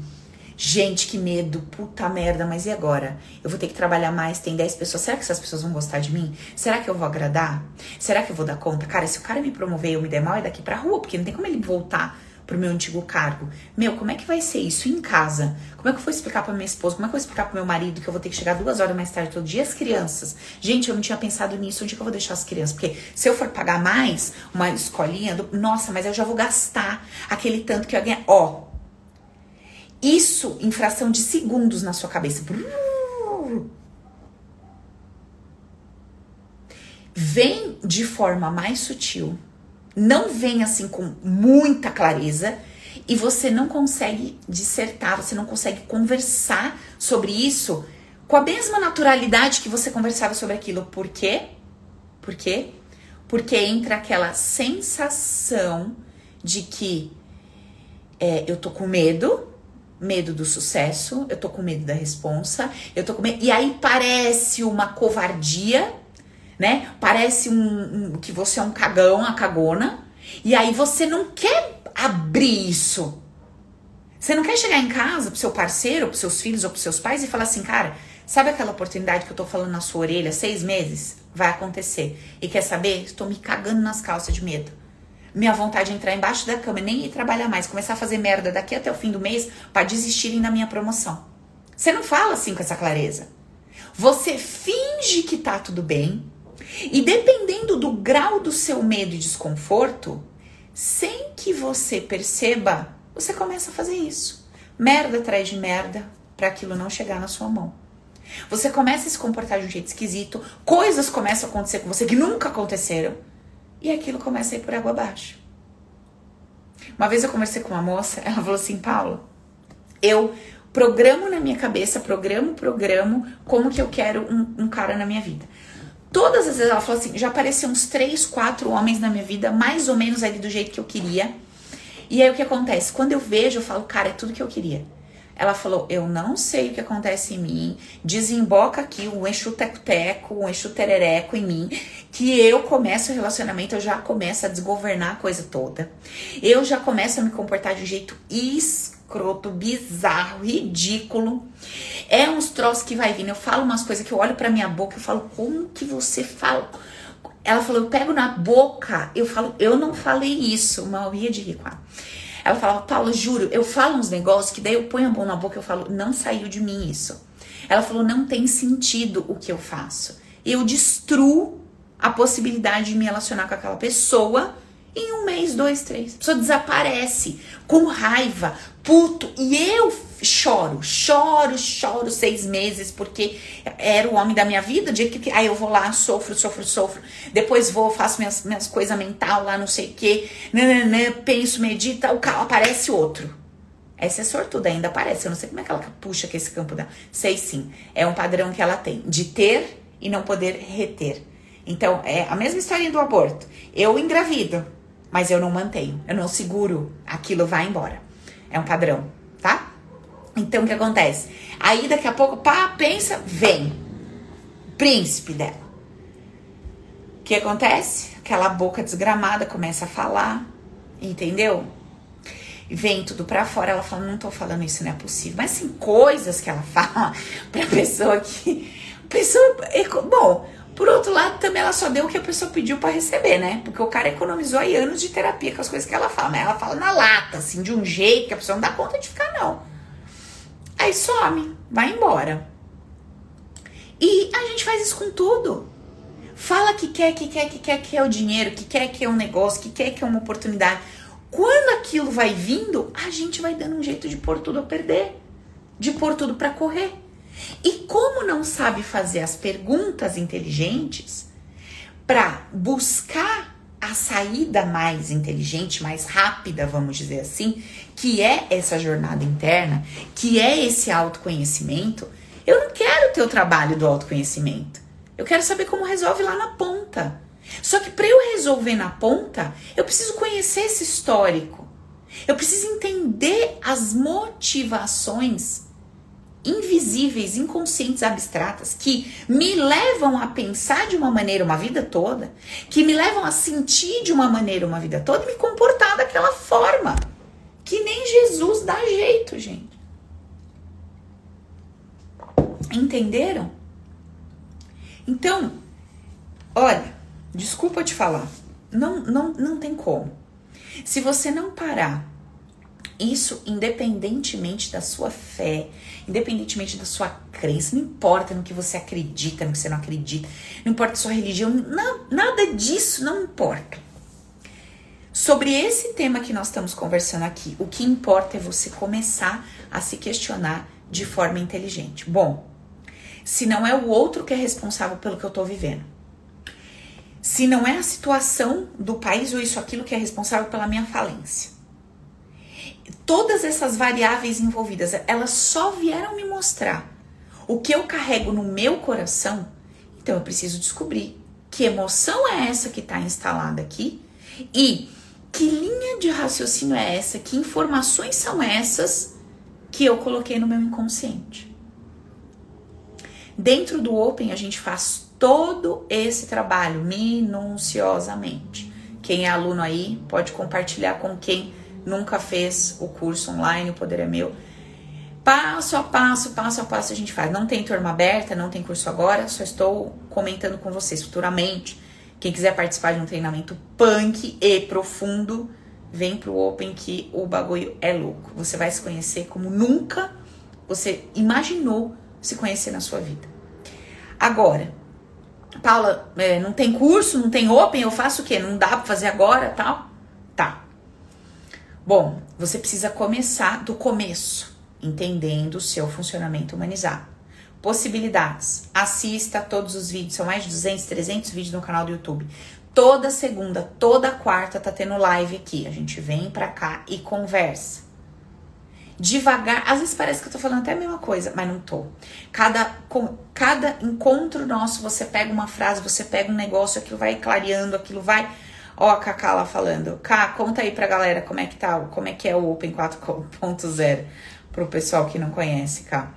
Gente, que medo, puta merda, mas e agora? Eu vou ter que trabalhar mais, tem 10 pessoas. Será que essas pessoas vão gostar de mim? Será que eu vou agradar? Será que eu vou dar conta? Cara, se o cara me promover e eu me der mal, é daqui pra rua, porque não tem como ele voltar pro meu antigo cargo. Meu, como é que vai ser isso em casa? Como é que eu vou explicar pra minha esposa? Como é que eu vou explicar pro meu marido que eu vou ter que chegar duas horas mais tarde todo dia? As crianças. Gente, eu não tinha pensado nisso. Onde que eu vou deixar as crianças? Porque se eu for pagar mais uma escolinha, do... nossa, mas eu já vou gastar aquele tanto que eu ganhar. Ó, isso em fração de segundos na sua cabeça. Vem de forma mais sutil. Não vem assim com muita clareza e você não consegue dissertar, você não consegue conversar sobre isso com a mesma naturalidade que você conversava sobre aquilo. Por quê? Por quê? Porque entra aquela sensação de que é, eu tô com medo, medo do sucesso, eu tô com medo da responsa, eu tô com medo. E aí parece uma covardia, né? Parece um, um, que você é um cagão, uma cagona. E aí você não quer abrir isso. Você não quer chegar em casa pro seu parceiro, pros seus filhos ou pros seus pais e falar assim, cara, sabe aquela oportunidade que eu tô falando na sua orelha, seis meses? Vai acontecer. E quer saber? Estou me cagando nas calças de medo minha vontade de entrar embaixo da cama e nem ir trabalhar mais, começar a fazer merda daqui até o fim do mês para desistirem da minha promoção. Você não fala assim com essa clareza. Você finge que tá tudo bem e dependendo do grau do seu medo e desconforto, sem que você perceba, você começa a fazer isso. Merda atrás de merda para aquilo não chegar na sua mão. Você começa a se comportar de um jeito esquisito, coisas começam a acontecer com você que nunca aconteceram e aquilo começa a ir por água abaixo. Uma vez eu conversei com uma moça, ela falou assim: Paulo, eu programo na minha cabeça, programo, programo como que eu quero um, um cara na minha vida. Todas as vezes ela falou assim: já apareceram uns três, quatro homens na minha vida, mais ou menos ali do jeito que eu queria. E aí o que acontece? Quando eu vejo, eu falo, cara, é tudo que eu queria. Ela falou: Eu não sei o que acontece em mim, desemboca aqui um enxu teco um enxu terereco em mim, que eu começo o relacionamento, eu já começo a desgovernar a coisa toda. Eu já começo a me comportar de um jeito escroto, bizarro, ridículo. É uns troços que vai vindo. Eu falo umas coisas que eu olho pra minha boca e falo: Como que você fala? Ela falou: Eu pego na boca, eu falo: Eu não falei isso. Uma ria de ela. Ela falava, Paulo, juro, eu falo uns negócios que daí eu ponho a mão na boca e eu falo, não saiu de mim isso. Ela falou, não tem sentido o que eu faço. Eu destruo a possibilidade de me relacionar com aquela pessoa em um mês, dois, três. A pessoa desaparece com raiva, puto. E eu choro, choro, choro seis meses, porque era o homem da minha vida. Dia que aí eu vou lá, sofro, sofro, sofro. Depois vou, faço minhas, minhas coisas mental lá, não sei o que. penso, medita, o carro aparece outro. Essa é sortuda, ainda aparece. Eu não sei como é que ela puxa que esse campo dá. Sei sim. É um padrão que ela tem de ter e não poder reter. Então, é a mesma história do aborto. Eu engravido, mas eu não mantenho, eu não seguro, aquilo vai embora. É um padrão, tá? Então o que acontece? Aí daqui a pouco, pá, pensa, vem. Príncipe dela. O que acontece? Aquela boca desgramada começa a falar, entendeu? Vem tudo pra fora, ela fala, não tô falando isso, não é possível. Mas sim, coisas que ela fala pra pessoa que. Pessoa. Bom, por outro lado, também ela só deu o que a pessoa pediu para receber, né? Porque o cara economizou aí anos de terapia com as coisas que ela fala, mas ela fala na lata, assim, de um jeito que a pessoa não dá conta de ficar, não. Aí some, vai embora. E a gente faz isso com tudo. Fala que quer, que quer, que quer, que é o dinheiro, que quer, que é um negócio, que quer, que é uma oportunidade. Quando aquilo vai vindo, a gente vai dando um jeito de pôr tudo a perder, de pôr tudo para correr. E como não sabe fazer as perguntas inteligentes para buscar a saída mais inteligente, mais rápida, vamos dizer assim, que é essa jornada interna, que é esse autoconhecimento, eu não quero ter o trabalho do autoconhecimento. Eu quero saber como resolve lá na ponta. Só que para eu resolver na ponta, eu preciso conhecer esse histórico. Eu preciso entender as motivações invisíveis, inconscientes, abstratas, que me levam a pensar de uma maneira uma vida toda, que me levam a sentir de uma maneira uma vida toda e me comportar daquela forma. Que nem Jesus dá jeito, gente. Entenderam? Então, olha, desculpa te falar, não, não, não tem como. Se você não parar isso independentemente da sua fé, independentemente da sua crença, não importa no que você acredita, no que você não acredita, não importa a sua religião, não, nada disso não importa. Sobre esse tema que nós estamos conversando aqui, o que importa é você começar a se questionar de forma inteligente. Bom, se não é o outro que é responsável pelo que eu estou vivendo, se não é a situação do país ou isso aquilo que é responsável pela minha falência, todas essas variáveis envolvidas, elas só vieram me mostrar o que eu carrego no meu coração. Então eu preciso descobrir que emoção é essa que está instalada aqui e que linha de raciocínio é essa, que informações são essas que eu coloquei no meu inconsciente. Dentro do Open a gente faz todo esse trabalho minuciosamente. Quem é aluno aí pode compartilhar com quem nunca fez o curso online, o poder é meu. Passo a passo, passo a passo a gente faz. Não tem turma aberta, não tem curso agora, só estou comentando com vocês futuramente. Quem quiser participar de um treinamento punk e profundo, vem pro Open que o bagulho é louco. Você vai se conhecer como nunca você imaginou se conhecer na sua vida. Agora, Paula, é, não tem curso, não tem Open, eu faço o quê? Não dá pra fazer agora tal? Bom, você precisa começar do começo, entendendo o seu funcionamento humanizado. Possibilidades. Assista todos os vídeos, são mais de 200, 300 vídeos no canal do YouTube. Toda segunda, toda quarta tá tendo live aqui. A gente vem pra cá e conversa. Devagar, às vezes parece que eu tô falando até a mesma coisa, mas não tô. Cada, com, cada encontro nosso, você pega uma frase, você pega um negócio, aquilo vai clareando, aquilo vai Ó a Cacá lá falando. Cá, conta aí pra galera como é que tá, como é que é o Open 4.0 pro pessoal que não conhece, cá.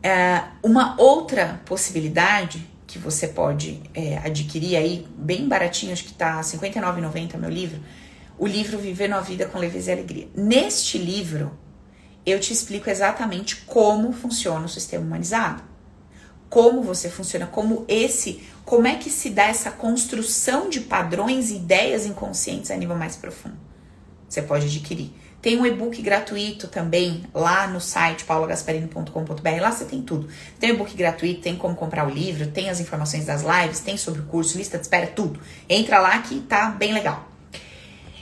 É, uma outra possibilidade que você pode é, adquirir aí, bem baratinho, acho que tá R$ 59,90 meu livro, o livro Vivendo a Vida com Leveza e Alegria. Neste livro, eu te explico exatamente como funciona o sistema humanizado como você funciona, como esse, como é que se dá essa construção de padrões e ideias inconscientes a nível mais profundo. Você pode adquirir. Tem um e-book gratuito também lá no site paulagasparini.com.br. Lá você tem tudo. Tem o e-book gratuito, tem como comprar o livro, tem as informações das lives, tem sobre o curso, lista de espera, tudo. Entra lá que tá bem legal.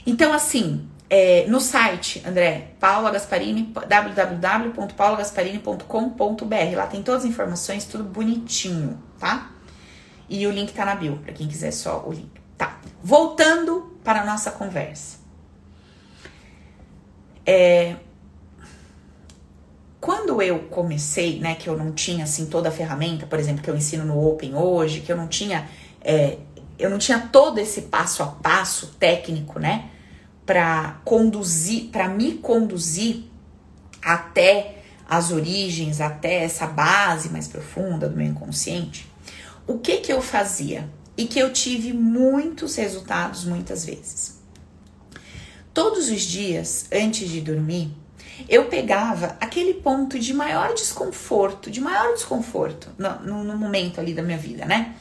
Então, assim, é, no site, André, Paula Gasparini, www.paulagasparini.com.br. Lá tem todas as informações, tudo bonitinho, tá? E o link tá na bio, para quem quiser só o link. Tá. Voltando para a nossa conversa. É, quando eu comecei, né, que eu não tinha assim toda a ferramenta, por exemplo, que eu ensino no Open hoje, que eu não tinha, é, eu não tinha todo esse passo a passo técnico, né? Para conduzir, para me conduzir até as origens, até essa base mais profunda do meu inconsciente, o que que eu fazia? E que eu tive muitos resultados muitas vezes. Todos os dias, antes de dormir, eu pegava aquele ponto de maior desconforto, de maior desconforto no, no, momento ali da minha vida, né?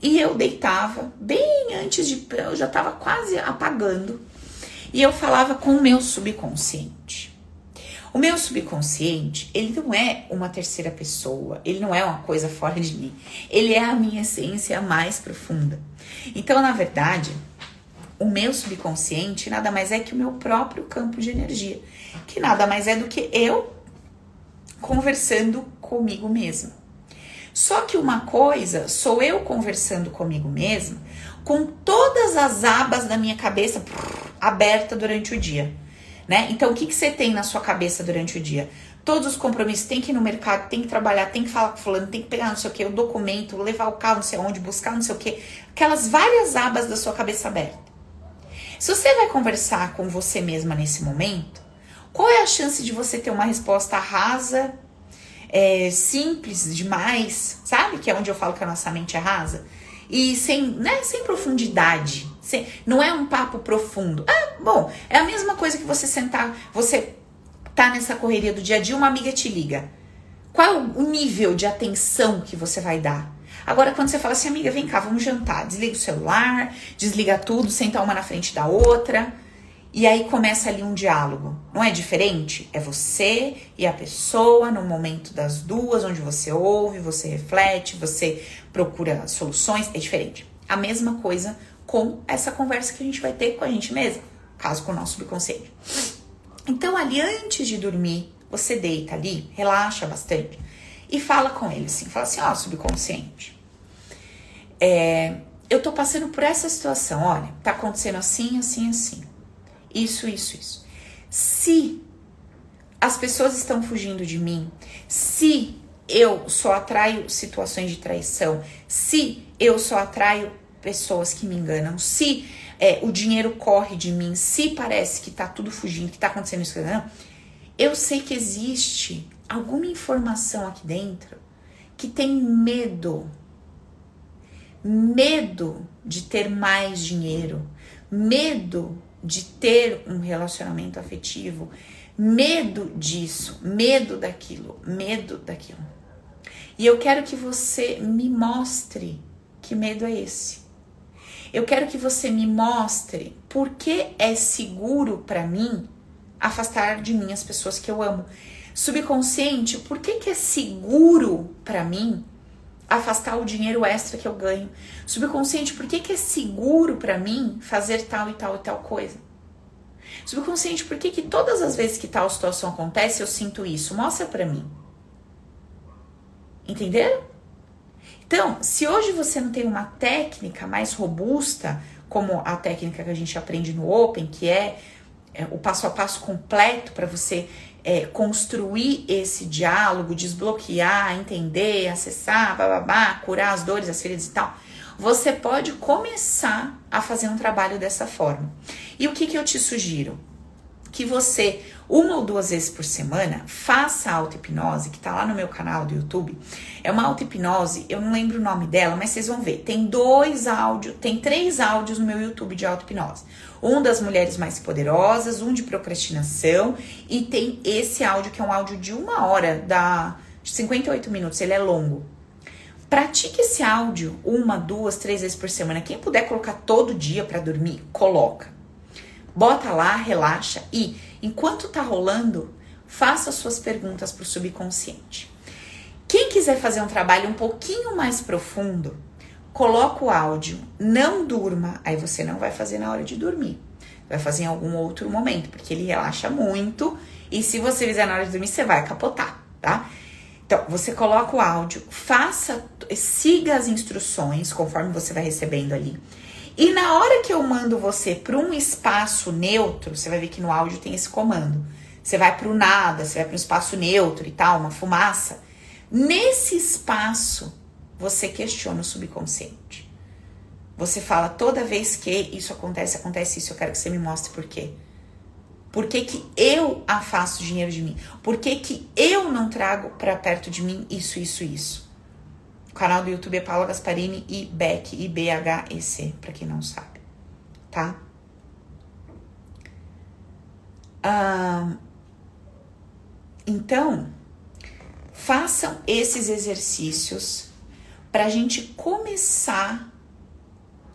E eu deitava bem antes de. Eu já tava quase apagando e eu falava com o meu subconsciente. O meu subconsciente, ele não é uma terceira pessoa, ele não é uma coisa fora de mim. Ele é a minha essência mais profunda. Então, na verdade, o meu subconsciente nada mais é que o meu próprio campo de energia, que nada mais é do que eu conversando comigo mesma. Só que uma coisa sou eu conversando comigo mesma com todas as abas da minha cabeça aberta durante o dia. né? Então, o que, que você tem na sua cabeça durante o dia? Todos os compromissos, tem que ir no mercado, tem que trabalhar, tem que falar com fulano, tem que pegar não sei o que, o documento, levar o carro não sei onde, buscar não sei o que. Aquelas várias abas da sua cabeça aberta. Se você vai conversar com você mesma nesse momento, qual é a chance de você ter uma resposta rasa, é, simples demais, sabe? Que é onde eu falo que a nossa mente é rasa. E sem, né, sem profundidade. Sem, não é um papo profundo. Ah, bom, é a mesma coisa que você sentar, você tá nessa correria do dia a dia, uma amiga te liga. Qual o nível de atenção que você vai dar? Agora, quando você fala assim, amiga, vem cá, vamos jantar, desliga o celular, desliga tudo, senta uma na frente da outra. E aí começa ali um diálogo. Não é diferente? É você e a pessoa no momento das duas, onde você ouve, você reflete, você procura soluções. É diferente. A mesma coisa com essa conversa que a gente vai ter com a gente mesma, caso com o nosso subconsciente. Então, ali antes de dormir, você deita ali, relaxa bastante e fala com ele assim: fala assim, ó, subconsciente, é, eu tô passando por essa situação, olha, tá acontecendo assim, assim, assim. Isso, isso, isso. Se as pessoas estão fugindo de mim, se eu só atraio situações de traição, se eu só atraio pessoas que me enganam, se é, o dinheiro corre de mim, se parece que tá tudo fugindo, que tá acontecendo isso, não, eu sei que existe alguma informação aqui dentro que tem medo. Medo de ter mais dinheiro, medo de ter um relacionamento afetivo, medo disso, medo daquilo, medo daquilo. E eu quero que você me mostre que medo é esse. Eu quero que você me mostre por que é seguro para mim afastar de mim as pessoas que eu amo. Subconsciente, por que, que é seguro para mim afastar o dinheiro extra que eu ganho? Subconsciente, por que, que é seguro para mim fazer tal e tal e tal coisa? Subconsciente, por que, que todas as vezes que tal situação acontece eu sinto isso? Mostra para mim. Entenderam? Então, se hoje você não tem uma técnica mais robusta, como a técnica que a gente aprende no Open, que é, é o passo a passo completo para você é, construir esse diálogo, desbloquear, entender, acessar, bababá, curar as dores, as feridas e tal, você pode começar a fazer um trabalho dessa forma. E o que, que eu te sugiro? Que você, uma ou duas vezes por semana, faça a auto-hipnose, que tá lá no meu canal do YouTube. É uma auto-hipnose, eu não lembro o nome dela, mas vocês vão ver. Tem dois áudios, tem três áudios no meu YouTube de auto-hipnose. Um das mulheres mais poderosas, um de procrastinação, e tem esse áudio que é um áudio de uma hora, da 58 minutos, ele é longo. Pratique esse áudio uma, duas, três vezes por semana. Quem puder colocar todo dia para dormir, coloca. Bota lá, relaxa e enquanto tá rolando, faça suas perguntas pro subconsciente. Quem quiser fazer um trabalho um pouquinho mais profundo, coloca o áudio, não durma, aí você não vai fazer na hora de dormir. Vai fazer em algum outro momento, porque ele relaxa muito e se você fizer na hora de dormir, você vai capotar, tá? Então, você coloca o áudio, faça, siga as instruções conforme você vai recebendo ali. E na hora que eu mando você para um espaço neutro, você vai ver que no áudio tem esse comando. Você vai para o nada, você vai para um espaço neutro e tal, uma fumaça. Nesse espaço, você questiona o subconsciente. Você fala toda vez que isso acontece, acontece isso, eu quero que você me mostre por quê. Por que, que eu afasto dinheiro de mim? Por que, que eu não trago para perto de mim isso, isso, isso? Canal do YouTube é Paula Gasparini e Beck, I-B-H-E-C, para quem não sabe, tá? Então, façam esses exercícios para a gente começar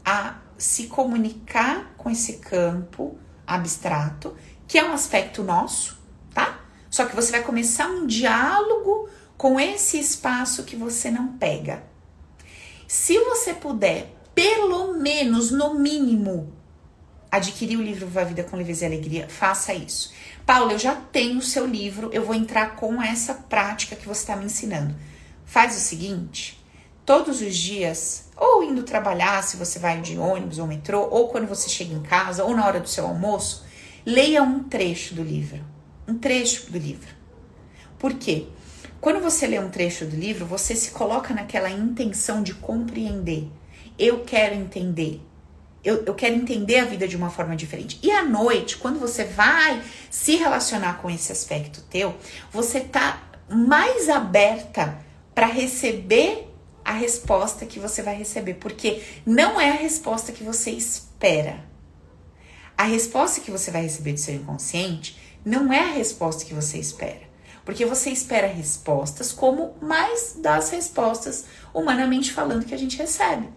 a se comunicar com esse campo abstrato que é um aspecto nosso, tá? Só que você vai começar um diálogo com esse espaço que você não pega. Se você puder, pelo menos, no mínimo, adquirir o livro Viva a Vida com Leveza e Alegria, faça isso. Paulo, eu já tenho o seu livro, eu vou entrar com essa prática que você está me ensinando. Faz o seguinte: todos os dias, ou indo trabalhar, se você vai de ônibus ou metrô, ou quando você chega em casa, ou na hora do seu almoço, leia um trecho do livro. Um trecho do livro. Por quê? Quando você lê um trecho do livro, você se coloca naquela intenção de compreender. Eu quero entender. Eu, eu, quero entender a vida de uma forma diferente. E à noite, quando você vai se relacionar com esse aspecto teu, você tá mais aberta para receber a resposta que você vai receber, porque não é a resposta que você espera. A resposta que você vai receber do seu inconsciente não é a resposta que você espera. Porque você espera respostas como mais das respostas, humanamente falando, que a gente recebe.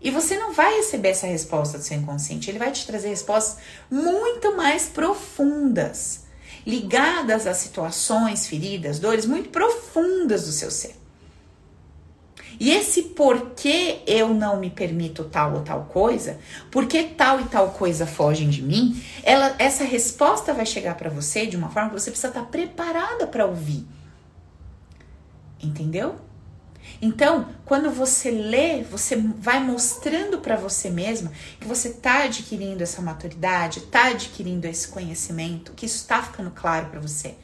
E você não vai receber essa resposta do seu inconsciente, ele vai te trazer respostas muito mais profundas, ligadas a situações, feridas, dores muito profundas do seu ser. E esse porquê eu não me permito tal ou tal coisa, porque tal e tal coisa fogem de mim, ela, essa resposta vai chegar para você de uma forma que você precisa estar preparada para ouvir. Entendeu? Então, quando você lê, você vai mostrando para você mesma que você está adquirindo essa maturidade, está adquirindo esse conhecimento, que isso está ficando claro para você.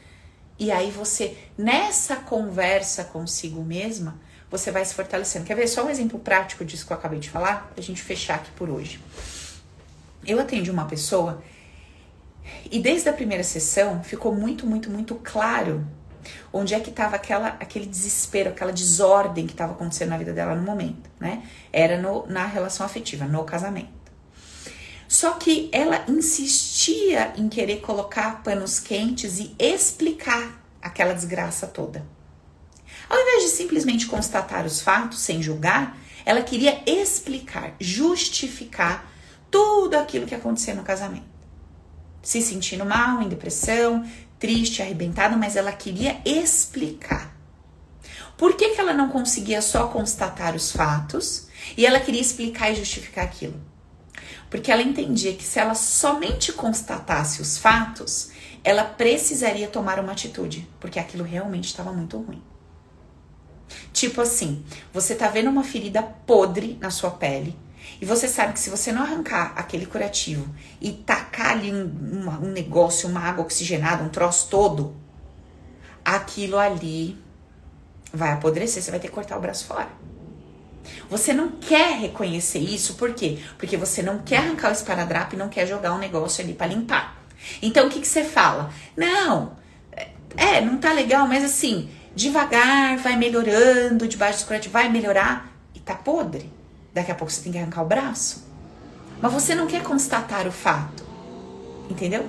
E aí você, nessa conversa consigo mesma, você vai se fortalecendo. Quer ver só um exemplo prático disso que eu acabei de falar? Pra gente fechar aqui por hoje. Eu atendi uma pessoa e desde a primeira sessão ficou muito, muito, muito claro onde é que estava aquele desespero, aquela desordem que estava acontecendo na vida dela no momento, né? Era no, na relação afetiva, no casamento. Só que ela insistia em querer colocar panos quentes e explicar aquela desgraça toda. Ao invés de simplesmente constatar os fatos sem julgar, ela queria explicar, justificar tudo aquilo que aconteceu no casamento. Se sentindo mal, em depressão, triste, arrebentada, mas ela queria explicar. Por que, que ela não conseguia só constatar os fatos e ela queria explicar e justificar aquilo? Porque ela entendia que se ela somente constatasse os fatos, ela precisaria tomar uma atitude, porque aquilo realmente estava muito ruim. Tipo assim, você tá vendo uma ferida podre na sua pele e você sabe que se você não arrancar aquele curativo e tacar ali um, um, negócio, uma água oxigenada, um troço todo, aquilo ali vai apodrecer, você vai ter que cortar o braço fora. Você não quer reconhecer isso, por quê? Porque você não quer arrancar o esparadrapo e não quer jogar um negócio ali para limpar. Então o que, que você fala? Não, é, não tá legal, mas assim, devagar, vai melhorando, debaixo do corante vai melhorar e tá podre. Daqui a pouco você tem que arrancar o braço. Mas você não quer constatar o fato. Entendeu?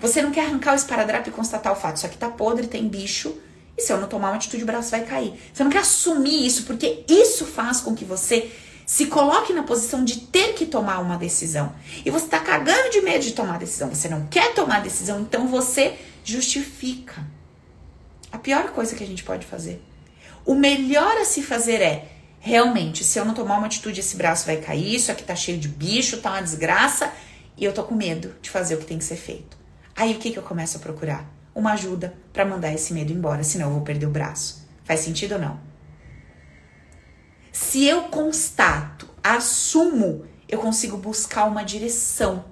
Você não quer arrancar o esparadrapo e constatar o fato. Isso aqui tá podre, tem bicho. E se eu não tomar uma atitude, o braço vai cair. Você não quer assumir isso, porque isso faz com que você se coloque na posição de ter que tomar uma decisão. E você tá cagando de medo de tomar decisão. Você não quer tomar decisão, então você justifica. A pior coisa que a gente pode fazer. O melhor a se fazer é realmente, se eu não tomar uma atitude, esse braço vai cair, isso aqui tá cheio de bicho, tá uma desgraça, e eu tô com medo de fazer o que tem que ser feito. Aí o que, que eu começo a procurar? Uma ajuda para mandar esse medo embora, senão eu vou perder o braço. Faz sentido ou não? Se eu constato, assumo, eu consigo buscar uma direção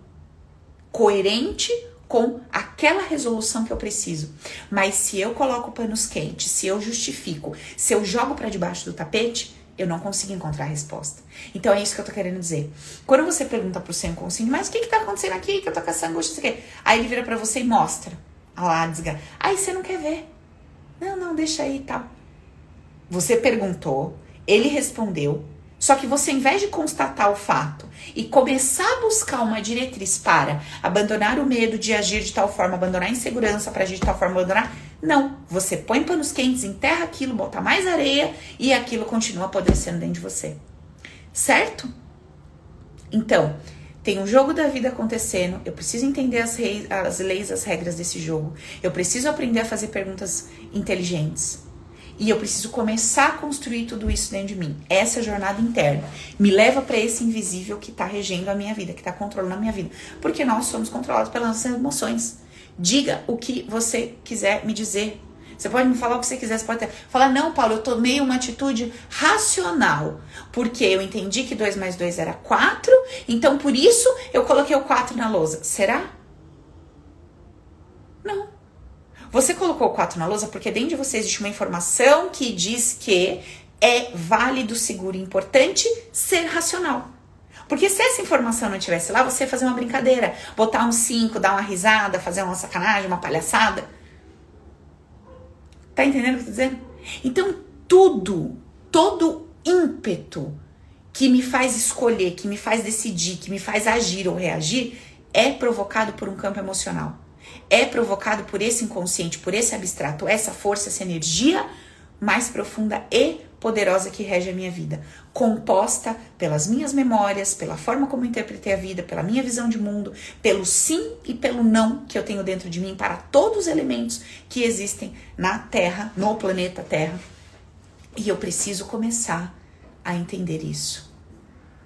coerente com aquela resolução que eu preciso. Mas se eu coloco panos quentes, se eu justifico, se eu jogo para debaixo do tapete, eu não consigo encontrar a resposta. Então é isso que eu tô querendo dizer. Quando você pergunta pro seu inconsciente, mas o que que tá acontecendo aqui? Que eu tô com essa angústia, aqui. Aí ele vira para você e mostra. a lá, desga. Aí você não quer ver. Não, não, deixa aí e tal. Você perguntou, ele respondeu, só que você, em vez de constatar o fato e começar a buscar uma diretriz para abandonar o medo de agir de tal forma, abandonar a insegurança para agir de tal forma, abandonar. Não. Você põe panos quentes, enterra aquilo, bota mais areia e aquilo continua apodrecendo dentro de você. Certo? Então, tem um jogo da vida acontecendo, eu preciso entender as, reis, as leis, as regras desse jogo. Eu preciso aprender a fazer perguntas inteligentes. E eu preciso começar a construir tudo isso dentro de mim. Essa jornada interna me leva para esse invisível que está regendo a minha vida, que está controlando a minha vida. Porque nós somos controlados pelas nossas emoções. Diga o que você quiser me dizer. Você pode me falar o que você quiser, você pode ter. falar, não, Paulo, eu tomei uma atitude racional. Porque eu entendi que 2 mais 2 era 4, então por isso eu coloquei o 4 na lousa. Será? Você colocou o 4 na lousa porque dentro de você existe uma informação que diz que é válido, seguro e importante ser racional. Porque se essa informação não tivesse lá, você ia fazer uma brincadeira, botar um 5, dar uma risada, fazer uma sacanagem, uma palhaçada. Tá entendendo o que eu tô dizendo? Então, tudo, todo ímpeto que me faz escolher, que me faz decidir, que me faz agir ou reagir, é provocado por um campo emocional. É provocado por esse inconsciente, por esse abstrato, essa força, essa energia mais profunda e poderosa que rege a minha vida, composta pelas minhas memórias, pela forma como interpretei a vida, pela minha visão de mundo, pelo sim e pelo não que eu tenho dentro de mim para todos os elementos que existem na Terra, no planeta Terra. E eu preciso começar a entender isso,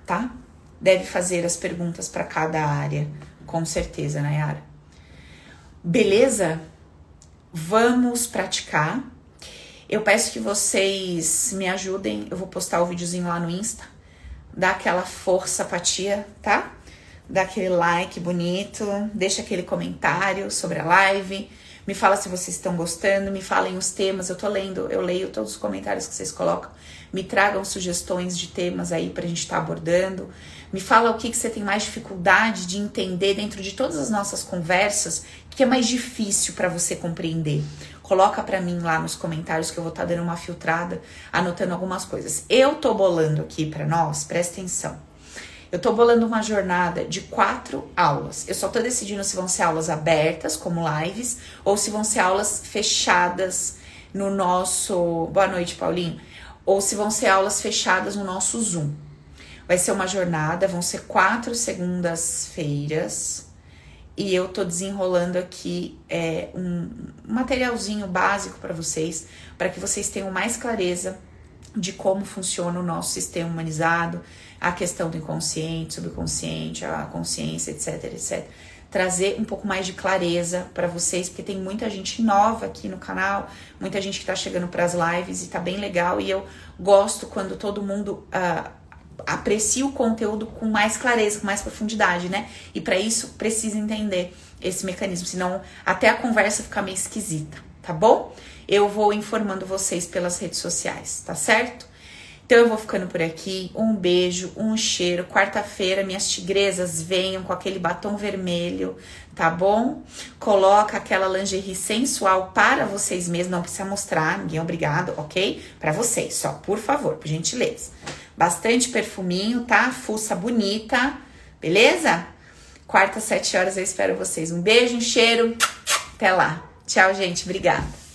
tá? Deve fazer as perguntas para cada área, com certeza, Nayara. Beleza? Vamos praticar. Eu peço que vocês me ajudem. Eu vou postar o videozinho lá no Insta. Dá aquela força pra tia, tá? Dá aquele like bonito, deixa aquele comentário sobre a live. Me fala se vocês estão gostando, me falem os temas. Eu tô lendo, eu leio todos os comentários que vocês colocam. Me tragam sugestões de temas aí pra gente estar tá abordando. Me fala o que, que você tem mais dificuldade de entender dentro de todas as nossas conversas, que é mais difícil para você compreender. Coloca para mim lá nos comentários que eu vou estar tá dando uma filtrada, anotando algumas coisas. Eu tô bolando aqui para nós, presta atenção. Eu tô bolando uma jornada de quatro aulas. Eu só tô decidindo se vão ser aulas abertas, como lives, ou se vão ser aulas fechadas no nosso. Boa noite, Paulinho. Ou se vão ser aulas fechadas no nosso Zoom. Vai ser uma jornada, vão ser quatro segundas-feiras. E eu tô desenrolando aqui é, um materialzinho básico para vocês, para que vocês tenham mais clareza de como funciona o nosso sistema humanizado, a questão do inconsciente, subconsciente, a consciência, etc, etc. Trazer um pouco mais de clareza para vocês, porque tem muita gente nova aqui no canal, muita gente que está chegando para as lives e tá bem legal. E eu gosto quando todo mundo uh, aprecia o conteúdo com mais clareza, com mais profundidade, né? E para isso precisa entender esse mecanismo, senão até a conversa fica meio esquisita, tá bom? Eu vou informando vocês pelas redes sociais, tá certo? Então eu vou ficando por aqui. Um beijo, um cheiro. Quarta-feira, minhas tigresas venham com aquele batom vermelho, tá bom? Coloca aquela lingerie sensual para vocês mesmos. Não precisa mostrar, ninguém é obrigado, ok? Para vocês, só, por favor, por gentileza. Bastante perfuminho, tá? Fuça bonita, beleza? Quarta, sete horas eu espero vocês. Um beijo, um cheiro. Até lá. Tchau, gente. Obrigada.